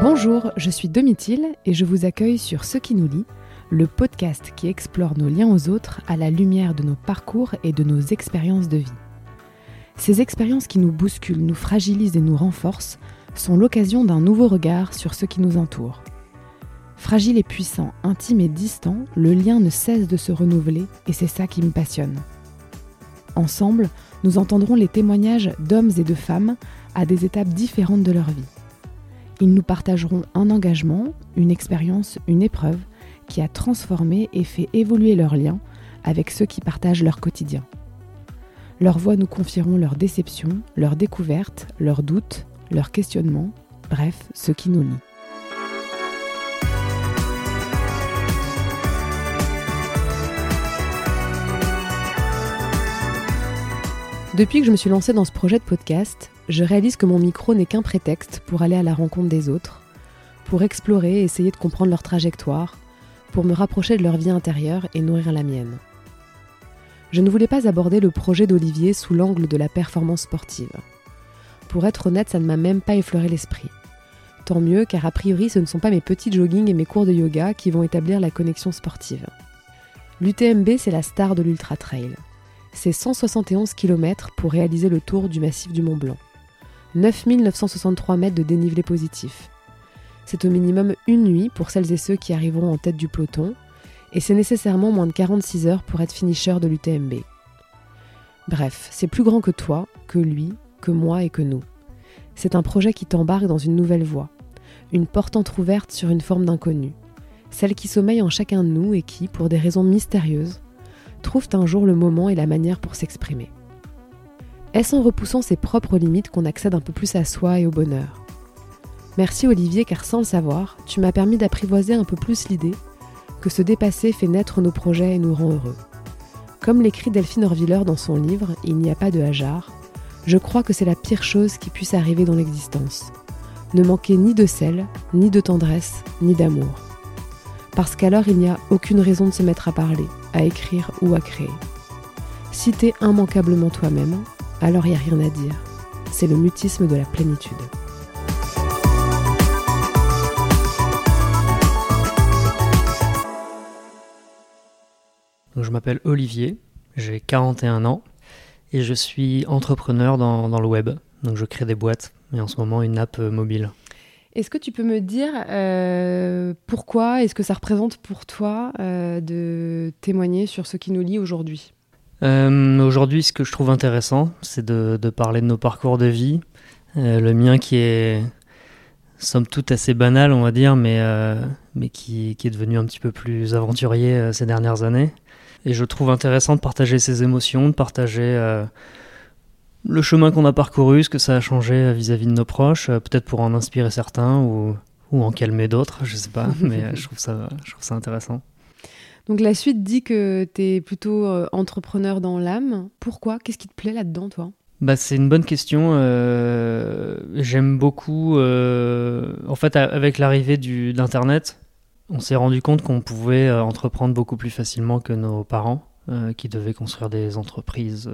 Bonjour, je suis Domitil et je vous accueille sur Ce qui nous lie, le podcast qui explore nos liens aux autres à la lumière de nos parcours et de nos expériences de vie. Ces expériences qui nous bousculent, nous fragilisent et nous renforcent sont l'occasion d'un nouveau regard sur ce qui nous entoure. Fragile et puissant, intime et distant, le lien ne cesse de se renouveler et c'est ça qui me passionne. Ensemble, nous entendrons les témoignages d'hommes et de femmes à des étapes différentes de leur vie. Ils nous partageront un engagement, une expérience, une épreuve qui a transformé et fait évoluer leurs liens avec ceux qui partagent leur quotidien. Leurs voix nous confieront leurs déceptions, leurs découvertes, leurs doutes, leurs questionnements, bref, ce qui nous lie. Depuis que je me suis lancée dans ce projet de podcast, je réalise que mon micro n'est qu'un prétexte pour aller à la rencontre des autres, pour explorer et essayer de comprendre leur trajectoire, pour me rapprocher de leur vie intérieure et nourrir la mienne. Je ne voulais pas aborder le projet d'Olivier sous l'angle de la performance sportive. Pour être honnête, ça ne m'a même pas effleuré l'esprit. Tant mieux, car a priori, ce ne sont pas mes petits joggings et mes cours de yoga qui vont établir la connexion sportive. L'UTMB, c'est la star de l'ultra trail. C'est 171 km pour réaliser le tour du massif du Mont Blanc. 9963 mètres de dénivelé positif. C'est au minimum une nuit pour celles et ceux qui arriveront en tête du peloton, et c'est nécessairement moins de 46 heures pour être finisher de l'UTMB. Bref, c'est plus grand que toi, que lui, que moi et que nous. C'est un projet qui t'embarque dans une nouvelle voie, une porte entr'ouverte sur une forme d'inconnu, celle qui sommeille en chacun de nous et qui, pour des raisons mystérieuses, trouvent un jour le moment et la manière pour s'exprimer. Est-ce en repoussant ses propres limites qu'on accède un peu plus à soi et au bonheur? Merci Olivier car sans le savoir, tu m'as permis d'apprivoiser un peu plus l'idée que se dépasser fait naître nos projets et nous rend heureux. Comme l'écrit Delphine Orviller dans son livre Il n'y a pas de hasard, je crois que c'est la pire chose qui puisse arriver dans l'existence. Ne manquer ni de sel, ni de tendresse, ni d'amour. Parce qu'alors il n'y a aucune raison de se mettre à parler, à écrire ou à créer. Si t'es immanquablement toi-même, alors il n'y a rien à dire. C'est le mutisme de la plénitude. je m'appelle Olivier, j'ai 41 ans et je suis entrepreneur dans, dans, le web. Donc je crée des boîtes et en ce moment une app euh, mobile. Est-ce que tu peux me dire euh, pourquoi est-ce que ça représente pour toi euh, de témoigner sur ce qui nous lie aujourd'hui? Euh, Aujourd'hui, ce que je trouve intéressant, c'est de, de, parler de nos parcours de vie. le mien qui est, somme toute, assez banal, on va dire, mais, mais qui, qui, est devenu un petit peu plus aventurier ces dernières années. Et je trouve intéressant de partager ses émotions, de partager le chemin qu'on a parcouru, ce que ça a changé vis-à-vis de nos proches, euh, peut-être pour en inspirer certains ou, ou en calmer d'autres, je sais pas, mais euh, je, trouve ça, je trouve ça intéressant. Donc la suite dit que tu es plutôt euh, entrepreneur dans l'âme. Pourquoi? Qu'est-ce qui te plaît là-dedans, toi? Bah, C'est une bonne question. Euh, J'aime beaucoup... Euh, en fait, avec l'arrivée d'Internet, on s'est rendu compte qu'on pouvait entreprendre beaucoup plus facilement que nos parents, qui devaient construire des entreprises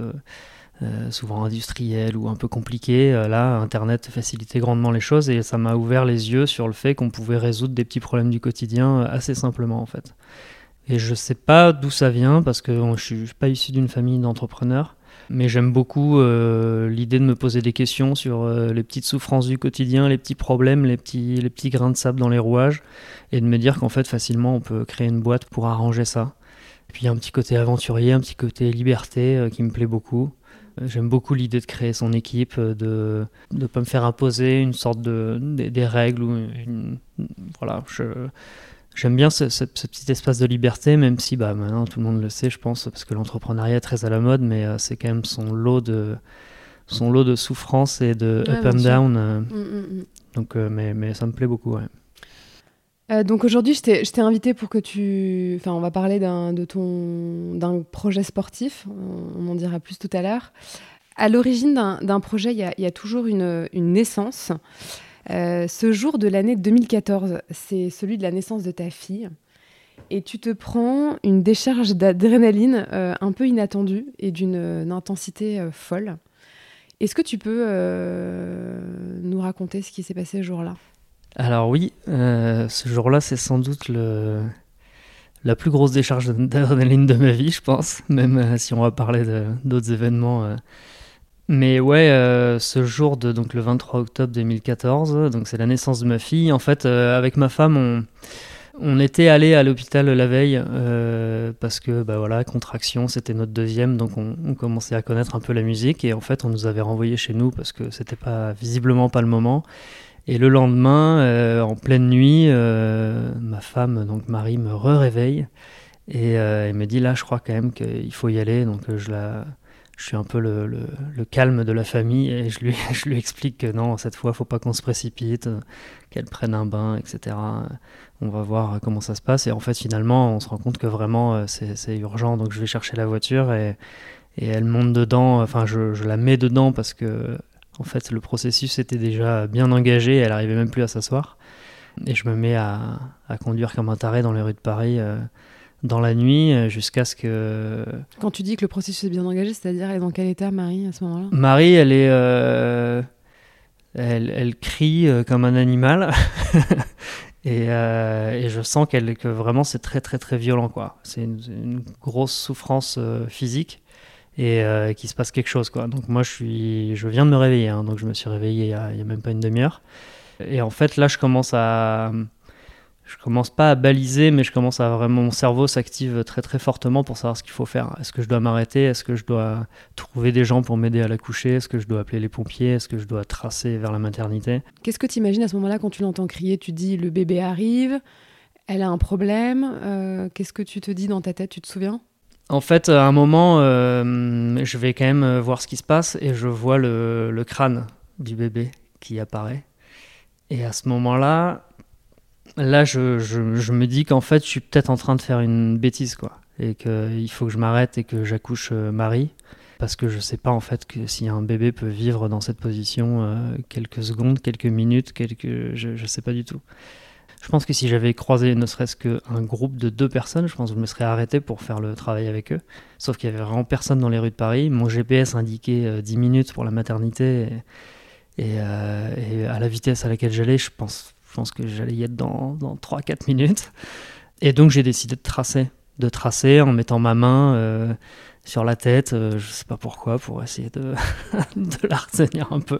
souvent industriel ou un peu compliqué. Euh, là, Internet facilitait grandement les choses et ça m'a ouvert les yeux sur le fait qu'on pouvait résoudre des petits problèmes du quotidien assez simplement en fait. Et je sais pas d'où ça vient parce que je suis pas issu d'une famille d'entrepreneurs. Mais j'aime beaucoup l'idée de me poser des questions sur les petites souffrances du quotidien, les petits problèmes, les petits, les petits grains de sable dans les rouages, et de me dire qu'en fait facilement on peut créer une boîte pour arranger ça. Et puis il y a un petit côté aventurier, un petit côté liberté qui me plaît beaucoup. J'aime beaucoup l'idée de créer son équipe, euh, de ne pas me faire imposer une sorte de des, règles ou voilà. J'aime bien ce, petit espace de liberté, même si bah, maintenant tout le monde le sait, je pense, parce que l'entrepreneuriat est très à la mode, mais euh, c'est quand même son lot de son lot de souffrance et de up and down. Euh. Mm, mm, mm. Donc, mais, mais ça me plaît beaucoup. Ouais. Euh, donc aujourd'hui, je t'ai invité pour que tu... Enfin, on va parler de ton d'un projet sportif, on, en dira plus tout à l'heure. À l'origine d'un projet, il y, a, toujours une, naissance. Euh, ce jour de l'année 2014, c'est celui de la naissance de ta fille. Et tu te prends une décharge d'adrénaline euh, un peu inattendue et d'une intensité folle. Est-ce que tu peux nous raconter ce qui s'est passé ce jour-là? Alors oui, ce jour-là, c'est sans doute la plus grosse décharge d'adrénaline de ma vie, je pense, même si on va parler d'autres événements. Mais ouais, ce jour de donc le 23 octobre 2014, donc c'est la naissance de ma fille. En fait, avec ma femme, on, on était allé à l'hôpital la veille euh, parce que bah voilà contraction c'était notre deuxième donc on, commençait à connaître un peu la musique et en fait on nous avait renvoyé chez nous parce que c'était pas visiblement pas le moment et le lendemain euh, en pleine nuit euh, ma femme donc Marie me réveille et me dit là je crois quand même qu'il faut y aller donc je la je suis un peu le, calme de la famille et je lui, explique que non, cette fois, faut pas qu'on se précipite, qu'elle prenne un bain, etc. On va voir comment ça se passe. Et en fait, finalement, on se rend compte que vraiment, euh, c'est urgent. Donc, je vais chercher la voiture et, elle monte dedans. Enfin, je, la mets dedans parce que, en fait, le processus était déjà bien engagé. Elle arrivait même plus à s'asseoir. Et je me mets à, à, conduire comme un taré dans les rues de Paris. Euh, dans la nuit euh, jusqu'à ce que. Quand tu dis que le processus est bien engagé, c'est-à-dire elle est dans quel état, Marie, à ce moment-là? Marie, elle est. Euh, elle, elle, crie euh, comme un animal. et, et, je sens qu'elle, que vraiment c'est très très très violent. quoi. C'est une, grosse souffrance physique et qu'il se passe quelque chose. quoi. Donc moi je, suis, je viens de me réveiller. Hein, donc je me suis réveillé il n'y a, a, même pas une demi-heure. Et en fait là je commence à je commence pas à baliser, mais je commence à vraiment mon cerveau s'active très très fortement pour savoir ce qu'il faut faire. Est-ce que je dois m'arrêter? Est-ce que je dois trouver des gens pour m'aider à la coucher Est-ce que je dois appeler les pompiers? Est-ce que je dois tracer vers la maternité? Qu'est-ce que tu imagines à ce moment-là quand tu l'entends crier? Tu dis le bébé arrive, elle a un problème. Euh, qu'est-ce que tu te dis dans ta tête? Tu te souviens? En fait, à un moment, euh, je vais quand même voir ce qui se passe et je vois le, le crâne du bébé qui apparaît. Et à ce moment-là, là, je, me dis qu'en fait, je suis peut-être en train de faire une bêtise, quoi. Et qu'il faut que je m'arrête et que j'accouche euh, Marie. Parce que je sais pas, en fait, si un bébé peut vivre dans cette position euh, quelques secondes, quelques minutes, quelques. Je, je sais pas du tout. Je pense que si j'avais croisé ne serait-ce qu'un groupe de deux personnes, je pense que je me serais arrêté pour faire le travail avec eux. Sauf qu'il y avait vraiment personne dans les rues de Paris. Mon GPS indiquait 10 euh, minutes pour la maternité. Et, et, à la vitesse à laquelle j'allais, je pense pense que j'allais y être dans, dans 3-4 minutes. Et donc j'ai décidé de tracer, de tracer en mettant ma main euh, sur la tête, euh, je sais pas pourquoi, pour essayer de, de la retenir un peu.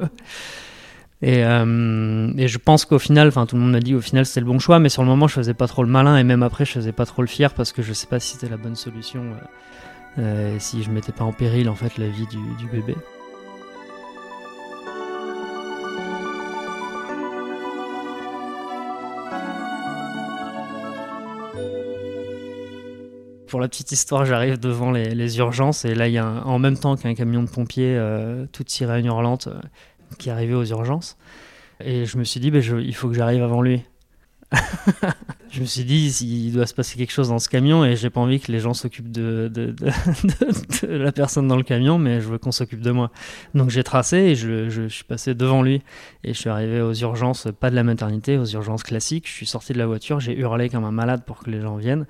Et, euh, et je pense qu'au final, enfin tout le monde m'a dit au final c'était le bon choix, mais sur le moment je faisais pas trop le malin et même après je faisais pas trop le fier parce que je sais pas si c'était la bonne solution, si je mettais pas en péril en fait la vie du, du bébé. Pour la petite histoire, j'arrive devant les, urgences et là, il y a en même temps qu'un camion de pompiers, euh, toute sirène hurlante, euh, qui arrivait aux urgences. Et je me suis dit, bah, il faut que j'arrive avant lui. je me suis dit, il doit se passer quelque chose dans ce camion et j'ai pas envie que les gens s'occupent de, de, la personne dans le camion, mais je veux qu'on s'occupe de moi. Donc j'ai tracé et je, je, suis passé devant lui et je suis arrivé aux urgences, pas de la maternité, aux urgences classiques. Je suis sorti de la voiture, j'ai hurlé comme un malade pour que les gens viennent.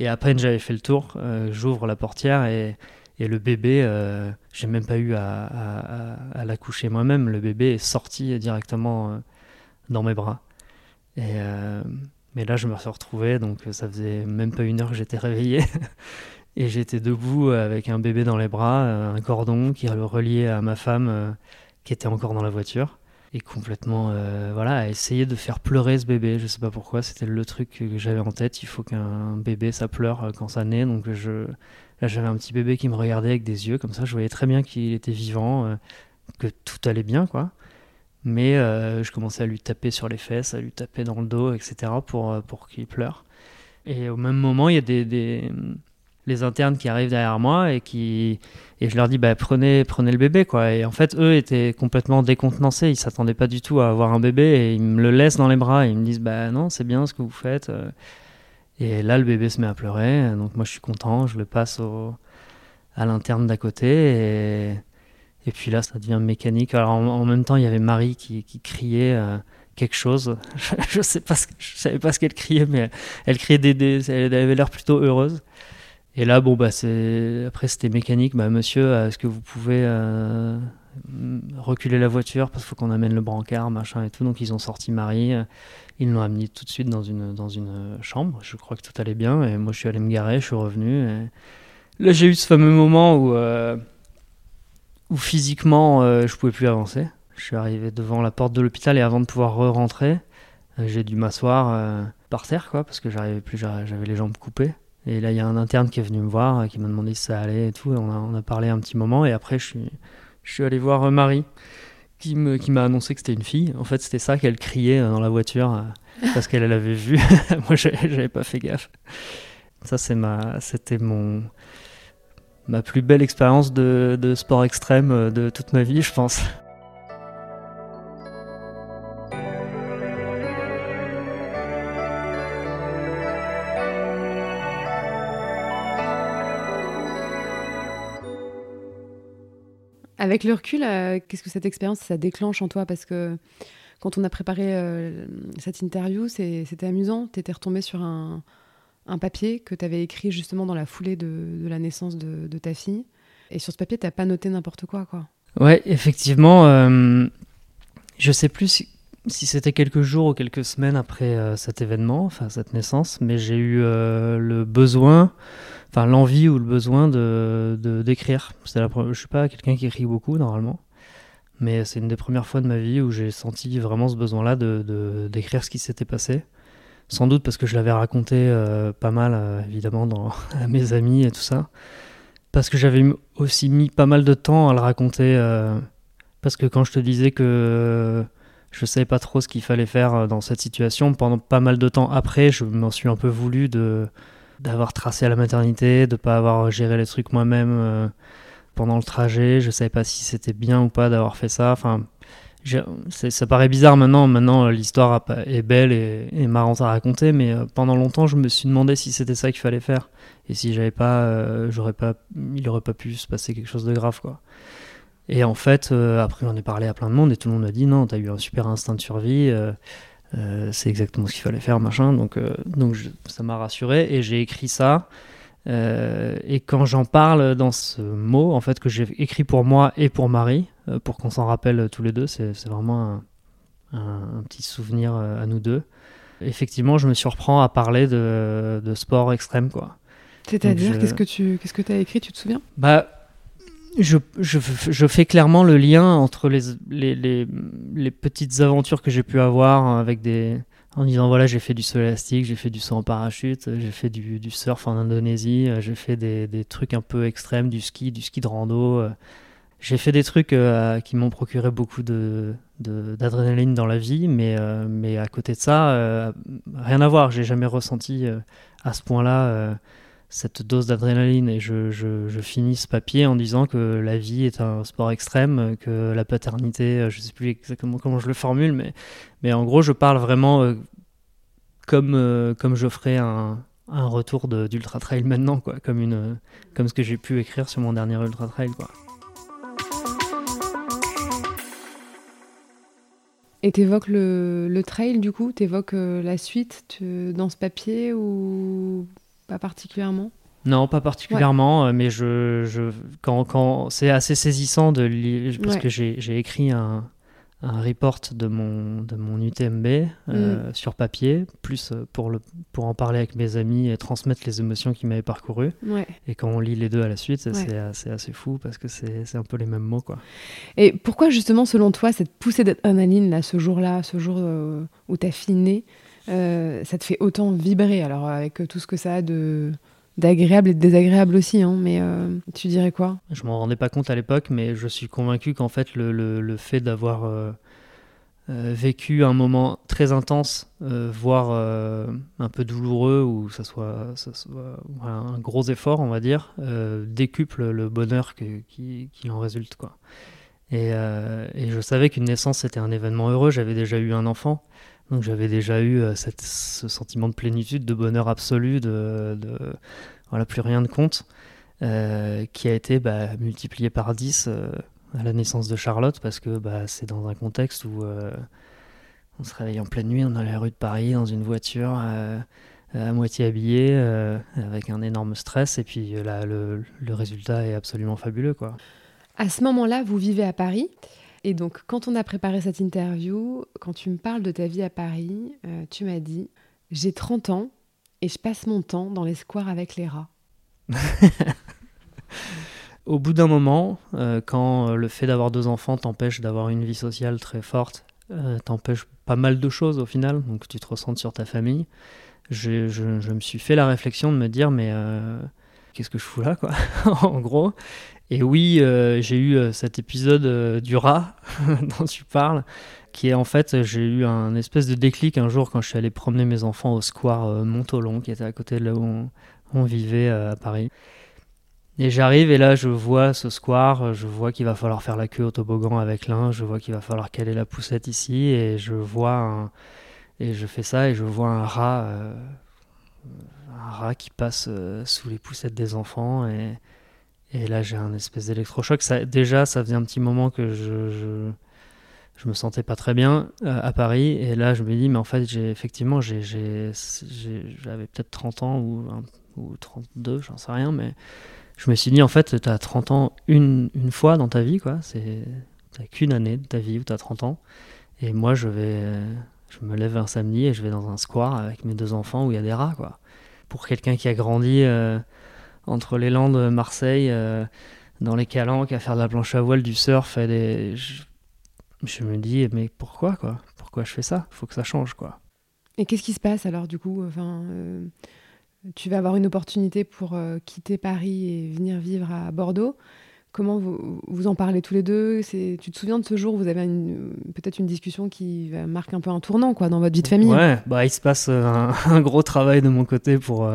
Et à peine j'avais fait le tour, euh, j'ouvre la portière et, et le bébé, euh, j'ai même pas eu à, à, l'accoucher moi-même. Le bébé est sorti directement euh, dans mes bras. Et, mais là, je me suis retrouvé, donc ça faisait même pas une heure que j'étais réveillé. et j'étais debout avec un bébé dans les bras, un cordon qui le relié à ma femme qui était encore dans la voiture. Et complètement, voilà, à essayer de faire pleurer ce bébé. Je sais pas pourquoi, c'était le truc que j'avais en tête. Il faut qu'un bébé, ça pleure quand ça naît. Donc je, là, j'avais un petit bébé qui me regardait avec des yeux comme ça. Je voyais très bien qu'il était vivant, que tout allait bien, quoi. Mais euh, je commençais à lui taper sur les fesses, à lui taper dans le dos, etc. pour, euh, pour qu'il pleure. Et au même moment, il y a des, les internes qui arrivent derrière moi et qui et je leur dis bah prenez prenez le bébé quoi. Et en fait, eux étaient complètement décontenancés. Ils s'attendaient pas du tout à avoir un bébé et ils me le laissent dans les bras. Ils me disent bah non, c'est bien ce que vous faites. Et là, le bébé se met à pleurer. Donc moi, je suis content. Je le passe au, à l'interne d'à côté et et puis là, ça devient mécanique. Alors en, même temps, il y avait Marie qui, criait euh, quelque chose. je sais pas, je savais pas ce qu'elle criait, mais elle criait des, elle avait l'air plutôt heureuse. Et là, bon bah après c'était mécanique. Bah monsieur, est-ce que vous pouvez euh, reculer la voiture parce qu'il faut qu'on amène le brancard, machin et tout. Donc ils ont sorti Marie, ils l'ont amené tout de suite dans une, dans une chambre. Je crois que tout allait bien et moi je suis allé me garer, je suis revenu. Là j'ai eu ce fameux moment où, où physiquement je pouvais plus avancer. Je suis arrivé devant la porte de l'hôpital et avant de pouvoir re-rentrer, j'ai dû m'asseoir par terre quoi parce que j'arrivais plus, j'avais les jambes coupées. Et là, il y a un interne qui est venu me voir, qui m'a demandé si ça allait et tout. on, a, on a, parlé un petit moment. Et après, je suis, je suis allé voir euh, Marie, qui m'a qui annoncé que c'était une fille. En fait, c'était ça qu'elle criait euh, dans la voiture, euh, parce qu'elle l'avait vu. Moi, j'avais pas fait gaffe. Ça, c'était mon ma plus belle expérience de, de sport extrême de toute ma vie, je pense. Avec le recul, euh, qu'est-ce que cette expérience, ça déclenche en toi? Parce que quand on a préparé euh, cette interview, c'était amusant. Tu étais retombé sur un, papier que tu avais écrit justement dans la foulée de, la naissance de, ta fille. Et sur ce papier, tu pas noté n'importe quoi, quoi. Ouais, effectivement. Euh, je sais plus si, si c'était quelques jours ou quelques semaines après cet événement, enfin cette naissance, mais j'ai eu le besoin enfin l'envie ou le besoin de d'écrire. C'est la je suis pas quelqu'un qui écrit beaucoup normalement, mais c'est une des premières fois de ma vie où j'ai senti vraiment ce besoin-là de d'écrire ce qui s'était passé. Sans doute parce que je l'avais raconté euh, pas mal, euh, évidemment, à mes amis et tout ça. Parce que j'avais aussi mis pas mal de temps à le raconter. Euh, parce que quand je te disais que je savais pas trop ce qu'il fallait faire dans cette situation, pendant pas mal de temps après, je m'en suis un peu voulu de, d'avoir tracé à la maternité, de pas avoir géré les trucs moi-même euh, pendant le trajet. Je savais pas si c'était bien ou pas d'avoir fait ça. Enfin, ça paraît bizarre maintenant. Maintenant, l'histoire est belle et, marrante à raconter, mais euh, pendant longtemps, je me suis demandé si c'était ça qu'il fallait faire et si j'avais pas, euh, j'aurais pas, il aurait pas pu se passer quelque chose de grave, quoi. Et en fait, après, j'en ai parlé à plein de monde et tout le monde m'a dit non, t'as eu un super instinct de survie. C'est exactement ce qu'il fallait faire, machin. Donc, euh, donc ça m'a rassuré et j'ai écrit ça. Euh, et quand j'en parle dans ce mot, en fait, que j'ai écrit pour moi et pour Marie, pour qu'on s'en rappelle tous les deux, c'est vraiment un, petit souvenir à nous deux. Effectivement, je me surprends à parler de, de sport extrême, quoi. C'est-à-dire, qu'est-ce que tu qu'est-ce que as écrit, tu te souviens? Bah, je, fais clairement le lien entre les, petites aventures que j'ai pu avoir. En disant voilà, j'ai fait du saut élastique, j'ai fait du saut en parachute, j'ai fait du, surf en Indonésie, j'ai fait des, trucs un peu extrêmes, du ski, du ski de rando. J'ai fait des trucs euh, qui m'ont procuré beaucoup d'adrénaline dans la vie, mais, euh, à côté de ça, euh, rien à voir. J'ai jamais ressenti à ce point-là cette dose d'adrénaline et je, finis ce papier en disant que la vie est un sport extrême, que la paternité, euh, je ne sais plus exactement comment je le formule, mais, en gros je parle vraiment euh, comme, euh, comme je ferais un, retour d'ultra trail maintenant, quoi, comme ce que j'ai pu écrire sur mon dernier ultra trail. Quoi. Et t'évoques le, le trail du coup T'évoques la suite dans ce papier ou pas particulièrement non, pas particulièrement, euh, mais je, je quand, quand c'est assez saisissant de lire, parce que j'ai écrit un, un, report de mon, de mon UTMB euh, mm. sur papier, plus euh, pour, le, pour en parler avec mes amis et transmettre les émotions qui m'avaient parcouru. Et quand on lit les deux à la suite, c'est assez, assez, fou parce que c'est un peu les mêmes mots. Quoi. Et pourquoi justement, selon toi, cette poussée d'adrénaline, là, ce jour-là, ce jour où ta fille naît, euh, ça te fait autant vibrer. Alors, avec tout ce que ça a de d'agréable et de désagréable aussi, hein, mais euh, tu dirais quoi? Je m'en rendais pas compte à l'époque, mais je suis convaincu qu'en fait, le, le, fait d'avoir euh, vécu un moment très intense, voire un peu douloureux, ou ça soit, ça soit un gros effort, on va dire, décuple le bonheur qui, qui, en résulte. Quoi. Et, et je savais qu'une naissance, c'était un événement heureux, j'avais déjà eu un enfant. Donc j'avais déjà eu euh, ce sentiment de plénitude, de bonheur absolu, de, voilà, plus rien de compte, euh, qui a été bah, multiplié par 10 euh, à la naissance de Charlotte, parce que bah, c'est dans un contexte où on se réveille en pleine nuit, on est dans les rues de Paris, dans une voiture, à moitié habillé, avec un énorme stress, et puis là, le, le résultat est absolument fabuleux. quoi. À ce moment-là, vous vivez à Paris. Et donc, quand on a préparé cette interview, quand tu me parles de ta vie à Paris, euh, tu m'as dit J'ai 30 ans et je passe mon temps dans les squares avec les rats. Au bout d'un moment, euh, quand le fait d'avoir deux enfants t'empêche d'avoir une vie sociale très forte, euh, t'empêche pas mal de choses au final, donc tu te ressens sur ta famille, je, je, me suis fait la réflexion de me dire mais qu'est-ce que je fous là quoi? En gros et oui, euh, j'ai eu euh, cet épisode euh, du rat dont tu parles, qui est en fait, j'ai eu un espèce de déclic un jour quand je suis allé promener mes enfants au square Montolon, qui était à côté de là où on, vivait à Paris. Et j'arrive et là je vois ce square, je vois qu'il va falloir faire la queue au toboggan avec l'un, je vois qu'il va falloir caler la poussette ici et je vois un... et je fais ça et je vois un rat, un rat qui passe sous les poussettes des enfants et et là, j'ai un espèce d'électrochoc. Ça, déjà, ça faisait un petit moment que je, je, me sentais pas très bien euh, à Paris. Et là, je me dis, mais en fait, j'ai effectivement, j'avais peut-être 30 ans ou, ou 32, j'en sais rien. Mais je me suis dit, en fait, tu as 30 ans une, une fois dans ta vie, quoi. C'est qu'une année de ta vie où tu as 30 ans. Et moi, je vais, je me lève un samedi et je vais dans un square avec mes deux enfants où il y a des rats, quoi. Pour quelqu'un qui a grandi. Euh, entre les Landes, Marseille, euh, dans les calanques, à faire de la planche à voile, du surf. Et des... je, me dis, mais pourquoi quoi? Pourquoi je fais ça? Il faut que ça change quoi. Et qu'est-ce qui se passe alors du coup? Enfin, euh, Tu vas avoir une opportunité pour euh, quitter Paris et venir vivre à Bordeaux. Comment vous, vous en parlez tous les deux? Tu te souviens de ce jour? Où vous avez peut-être une discussion qui marque un peu un tournant quoi, dans votre vie de famille Ouais, bah, il se passe un, un gros travail de mon côté pour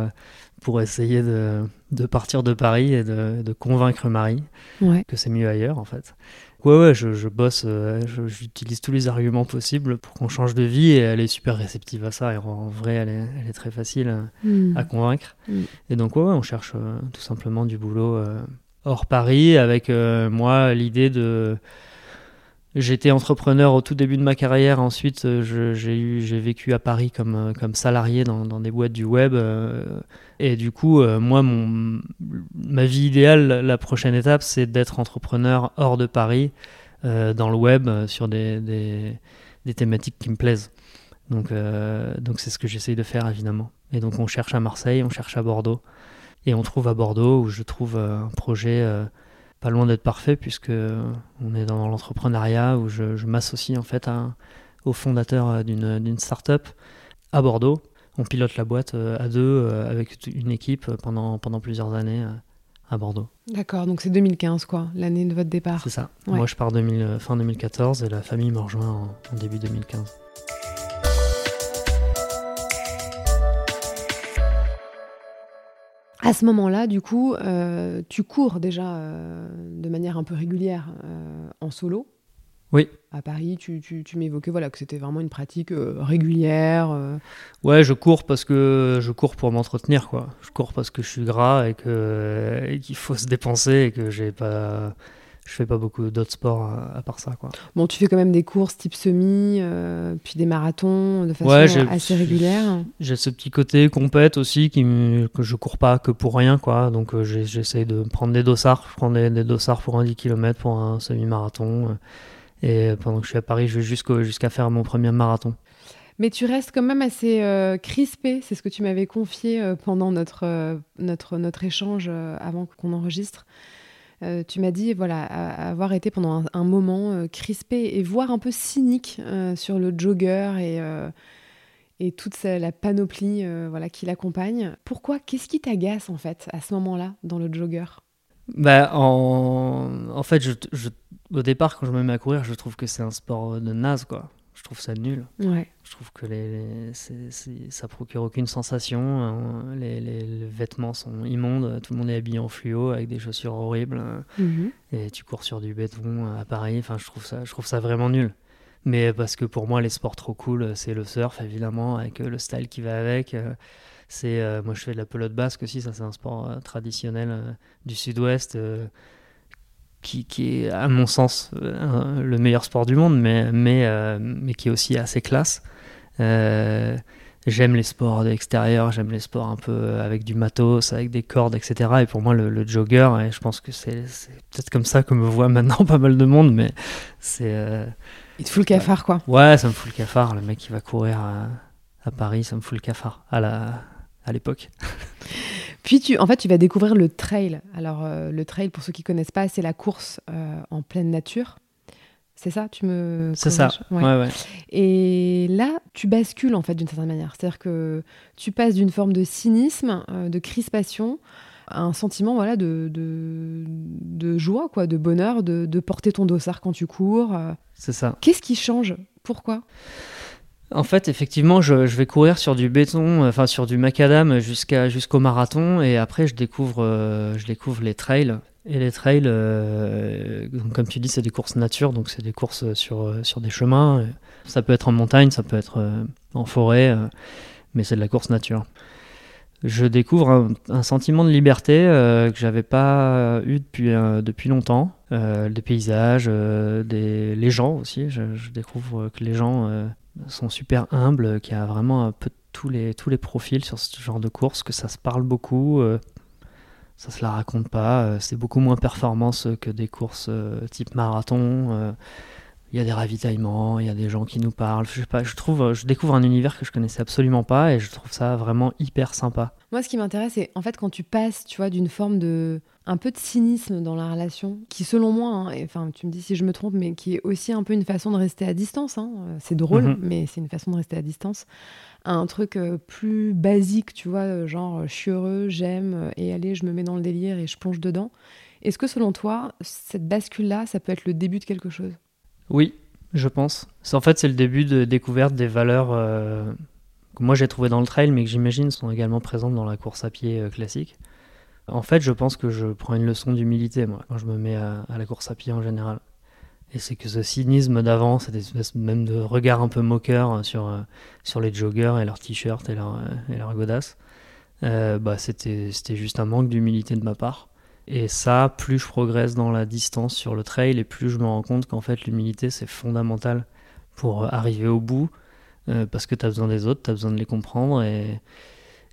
pour essayer de, de, partir de Paris et de, de convaincre Marie que c'est mieux ailleurs en fait. Ouais, ouais, je, je bosse, euh, j'utilise tous les arguments possibles pour qu'on change de vie et elle est super réceptive à ça. Et en vrai, elle est, elle est très facile à, hmm. convaincre. Hmm. Et donc, ouais, ouais on cherche euh, tout simplement du boulot euh, hors Paris avec moi l'idée de J'étais entrepreneur au tout début de ma carrière. Ensuite, euh, j'ai vécu à Paris comme, euh, salarié dans, des boîtes du web. Euh, et du coup, moi, mon, ma vie idéale, la prochaine étape, c'est d'être entrepreneur hors de Paris, dans le web, sur des, thématiques qui me plaisent. Donc c'est ce que j'essaye de faire, évidemment. Et donc, on cherche à Marseille, on cherche à Bordeaux. Et on trouve à Bordeaux, où je trouve un projet pas loin d'être parfait puisque on est dans l'entrepreneuriat où je, m'associe en fait à, au fondateur euh, d'une start-up à Bordeaux. On pilote la boîte euh, à deux euh, avec une équipe pendant, pendant plusieurs années à Bordeaux. D'accord, donc c'est 2015 quoi, l'année de votre départ. C'est ça. Moi je pars 2000, fin 2014 et la famille me rejoint en début 2015. À ce moment-là, du coup, euh, tu cours déjà euh, de manière un peu régulière euh, en solo. Oui. À Paris, tu, m'évoquais voilà, que c'était vraiment une pratique régulière. Ouais, je cours parce que je cours pour m'entretenir. quoi. Je cours parce que je suis gras et qu'il faut se dépenser et que j'ai pas je fais pas beaucoup d'autres sports à, part ça. Quoi. Bon, tu fais quand même des courses type semi, euh, puis des marathons de façon assez régulière. J'ai ce petit côté compète aussi qui que je cours pas que pour rien. quoi. Donc euh, j'essaie de prendre des dossards. Je prends des, dossards pour un 10 km, pour un semi-marathon. Euh, et pendant que je suis à Paris, je vais jusqu'à faire mon premier marathon. Mais tu restes quand même assez crispé, c'est ce que tu m'avais confié pendant notre, notre, notre échange avant qu'on enregistre. Euh, tu m'as dit voilà avoir été pendant un, moment euh, crispé et voire un peu cynique euh, sur le jogger et, et toute la panoplie voilà qui l'accompagne. Pourquoi Qu'est-ce qui t'agace en fait à ce moment-là dans le jogger? Bah, en... en fait, au départ, quand je me mets à courir, je trouve que c'est un sport de naze, quoi trouve ça nul. Ouais. Je trouve que les, ça procure aucune sensation. Hein. Les, vêtements sont immondes. Tout le monde est habillé en fluo avec des chaussures horribles. Mhm. Et tu cours sur du béton à Paris. Enfin, je trouve ça, je trouve ça vraiment nul. Mais parce que pour moi, les sports trop cool, c'est le surf évidemment avec le style qui va avec. C'est euh, moi, je fais de la pelote basque aussi. Ça, c'est un sport euh, traditionnel euh, du Sud-Ouest qui, est, à mon sens, euh, le meilleur sport du monde, mais, mais, euh, mais qui est aussi assez classe. Euh, j'aime les sports extérieurs, j'aime les sports un peu avec du matos, avec des cordes, etc. Et pour moi, le, jogger, et je pense que c'est peut-être comme ça que me voit maintenant pas mal de monde, mais c'est. Euh, Il te fout le cafard, quoi. Ouais, ça me fout le cafard. Le mec qui va courir à, à Paris, ça me fout le cafard à la à l'époque. Puis tu, en fait, tu vas découvrir le trail. Alors euh, le trail, pour ceux qui connaissent pas, c'est la course euh, en pleine nature. C'est ça, tu me. C'est ça. Ouais. Ouais, Et là, tu bascules en fait d'une certaine manière. C'est-à-dire que tu passes d'une forme de cynisme, euh, de crispation, à un sentiment voilà de, de, de joie, quoi, de bonheur, de, de, porter ton dossard quand tu cours. C'est ça. Qu'est-ce qui change? Pourquoi? En fait, effectivement, je, vais courir sur du béton, enfin sur du macadam jusqu'à jusqu'au marathon, et après je découvre, euh, je découvre les trails. Et les trails, euh, comme tu dis, c'est des courses nature, donc c'est des courses sur, euh, sur des chemins. Ça peut être en montagne, ça peut être euh, en forêt, mais c'est de la course nature. Je découvre un, sentiment de liberté que j'avais pas eu depuis, depuis longtemps. des paysages, des, les gens aussi. Je, découvre que les gens sont super humbles, qu'il y a vraiment un peu tous les, tous les profils sur ce genre de course, que ça se parle beaucoup ça se la raconte pas. Euh, c'est beaucoup moins performance que des courses euh, type marathon. Euh, il y a des ravitaillements, il y a des gens qui nous parlent. Je sais pas, je trouve, je découvre un univers que je connaissais absolument pas et je trouve ça vraiment hyper sympa. Moi, ce qui m'intéresse, c'est en fait quand tu passes, tu vois, d'une forme de un peu de cynisme dans la relation, qui selon moi, hein, enfin tu me dis si je me trompe, mais qui est aussi un peu une façon de rester à distance. Hein. C'est drôle, mhm. mais c'est une façon de rester à distance un truc euh, plus basique, tu vois, euh, genre je suis heureux, j'aime, euh, et allez, je me mets dans le délire et je plonge dedans. Est-ce que selon toi, cette bascule-là, ça peut être le début de quelque chose? Oui, je pense. En fait, c'est le début de découverte des valeurs que moi j'ai trouvées dans le trail, mais que j'imagine sont également présentes dans la course à pied classique. En fait, je pense que je prends une leçon d'humilité, moi, quand je me mets à la course à pied en général. Et c'est que ce cynisme d'avant, cette espèce même de regard un peu moqueur sur, euh, sur les joggers et leurs t-shirts et leurs euh, leur godasses, euh, bah c'était juste un manque d'humilité de ma part. Et ça, plus je progresse dans la distance sur le trail, et plus je me rends compte qu'en fait l'humilité c'est fondamental pour arriver au bout, parce que tu as besoin des autres, tu as besoin de les comprendre. Et,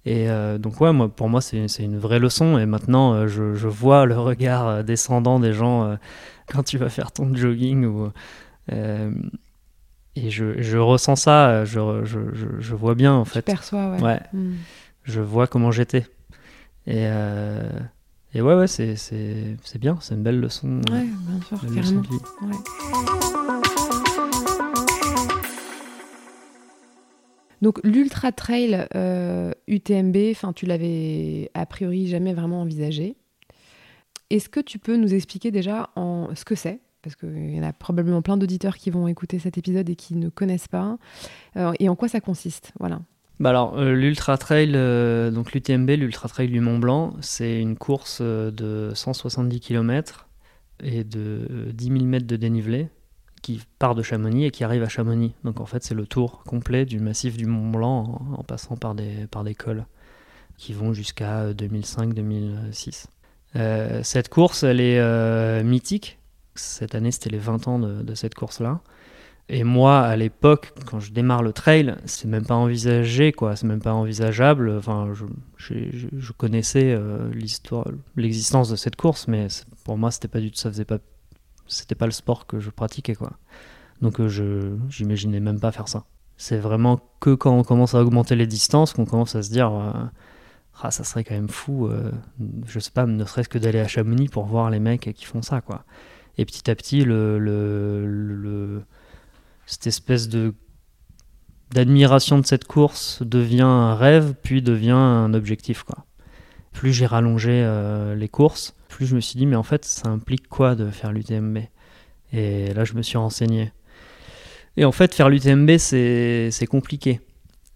et donc ouais, moi, pour moi c'est une vraie leçon, et maintenant je, je, vois le regard descendant des gens quand tu vas faire ton jogging. Ou, euh, et je, je, ressens ça, je, je, je, vois bien en fait. Tu perçois, ouais. ouais. Hmm. Je vois comment j'étais. Et, euh, et ouais, ouais, c'est, c'est, c'est bien, c'est une belle leçon. Ouais, bien sûr, carrément. Ouais. Donc l'ultra trail euh, UTMB, enfin tu l'avais a priori jamais vraiment envisagé. Est-ce que tu peux nous expliquer déjà en ce que c'est? Parce qu'il y en a probablement plein d'auditeurs qui vont écouter cet épisode et qui ne connaissent pas, euh, et en quoi ça consiste, voilà. Bah euh, l'Ultra Trail, euh, l'UTMB, l'Ultra Trail du Mont Blanc, c'est une course de 170 km et de 10 000 mètres de dénivelé qui part de Chamonix et qui arrive à Chamonix. Donc en fait, c'est le tour complet du massif du Mont Blanc en, passant par des, par des cols qui vont jusqu'à 2005-2006. Euh, cette course, elle est euh, mythique. Cette année, c'était les 20 ans de, cette course-là. Et moi, à l'époque, quand je démarre le trail, c'est même pas envisagé, quoi. C'est même pas envisageable. Enfin, je, connaissais euh, l'histoire, l'existence de cette course, mais pour moi, c'était pas du tout, ça faisait pas, c'était pas le sport que je pratiquais, quoi. Donc, je, j'imaginais même pas faire ça. C'est vraiment que quand on commence à augmenter les distances qu'on commence à se dire, ah, ça serait quand même fou, euh, je sais pas, ne serait-ce que d'aller à Chamonix pour voir les mecs qui font ça, quoi. Et petit à petit, le, le, cette espèce de d'admiration de cette course devient un rêve, puis devient un objectif. Plus j'ai rallongé euh, les courses, plus je me suis dit, mais en fait, ça implique quoi de faire l'UTMB Et là, je me suis renseigné. Et en fait, faire l'UTMB, c'est compliqué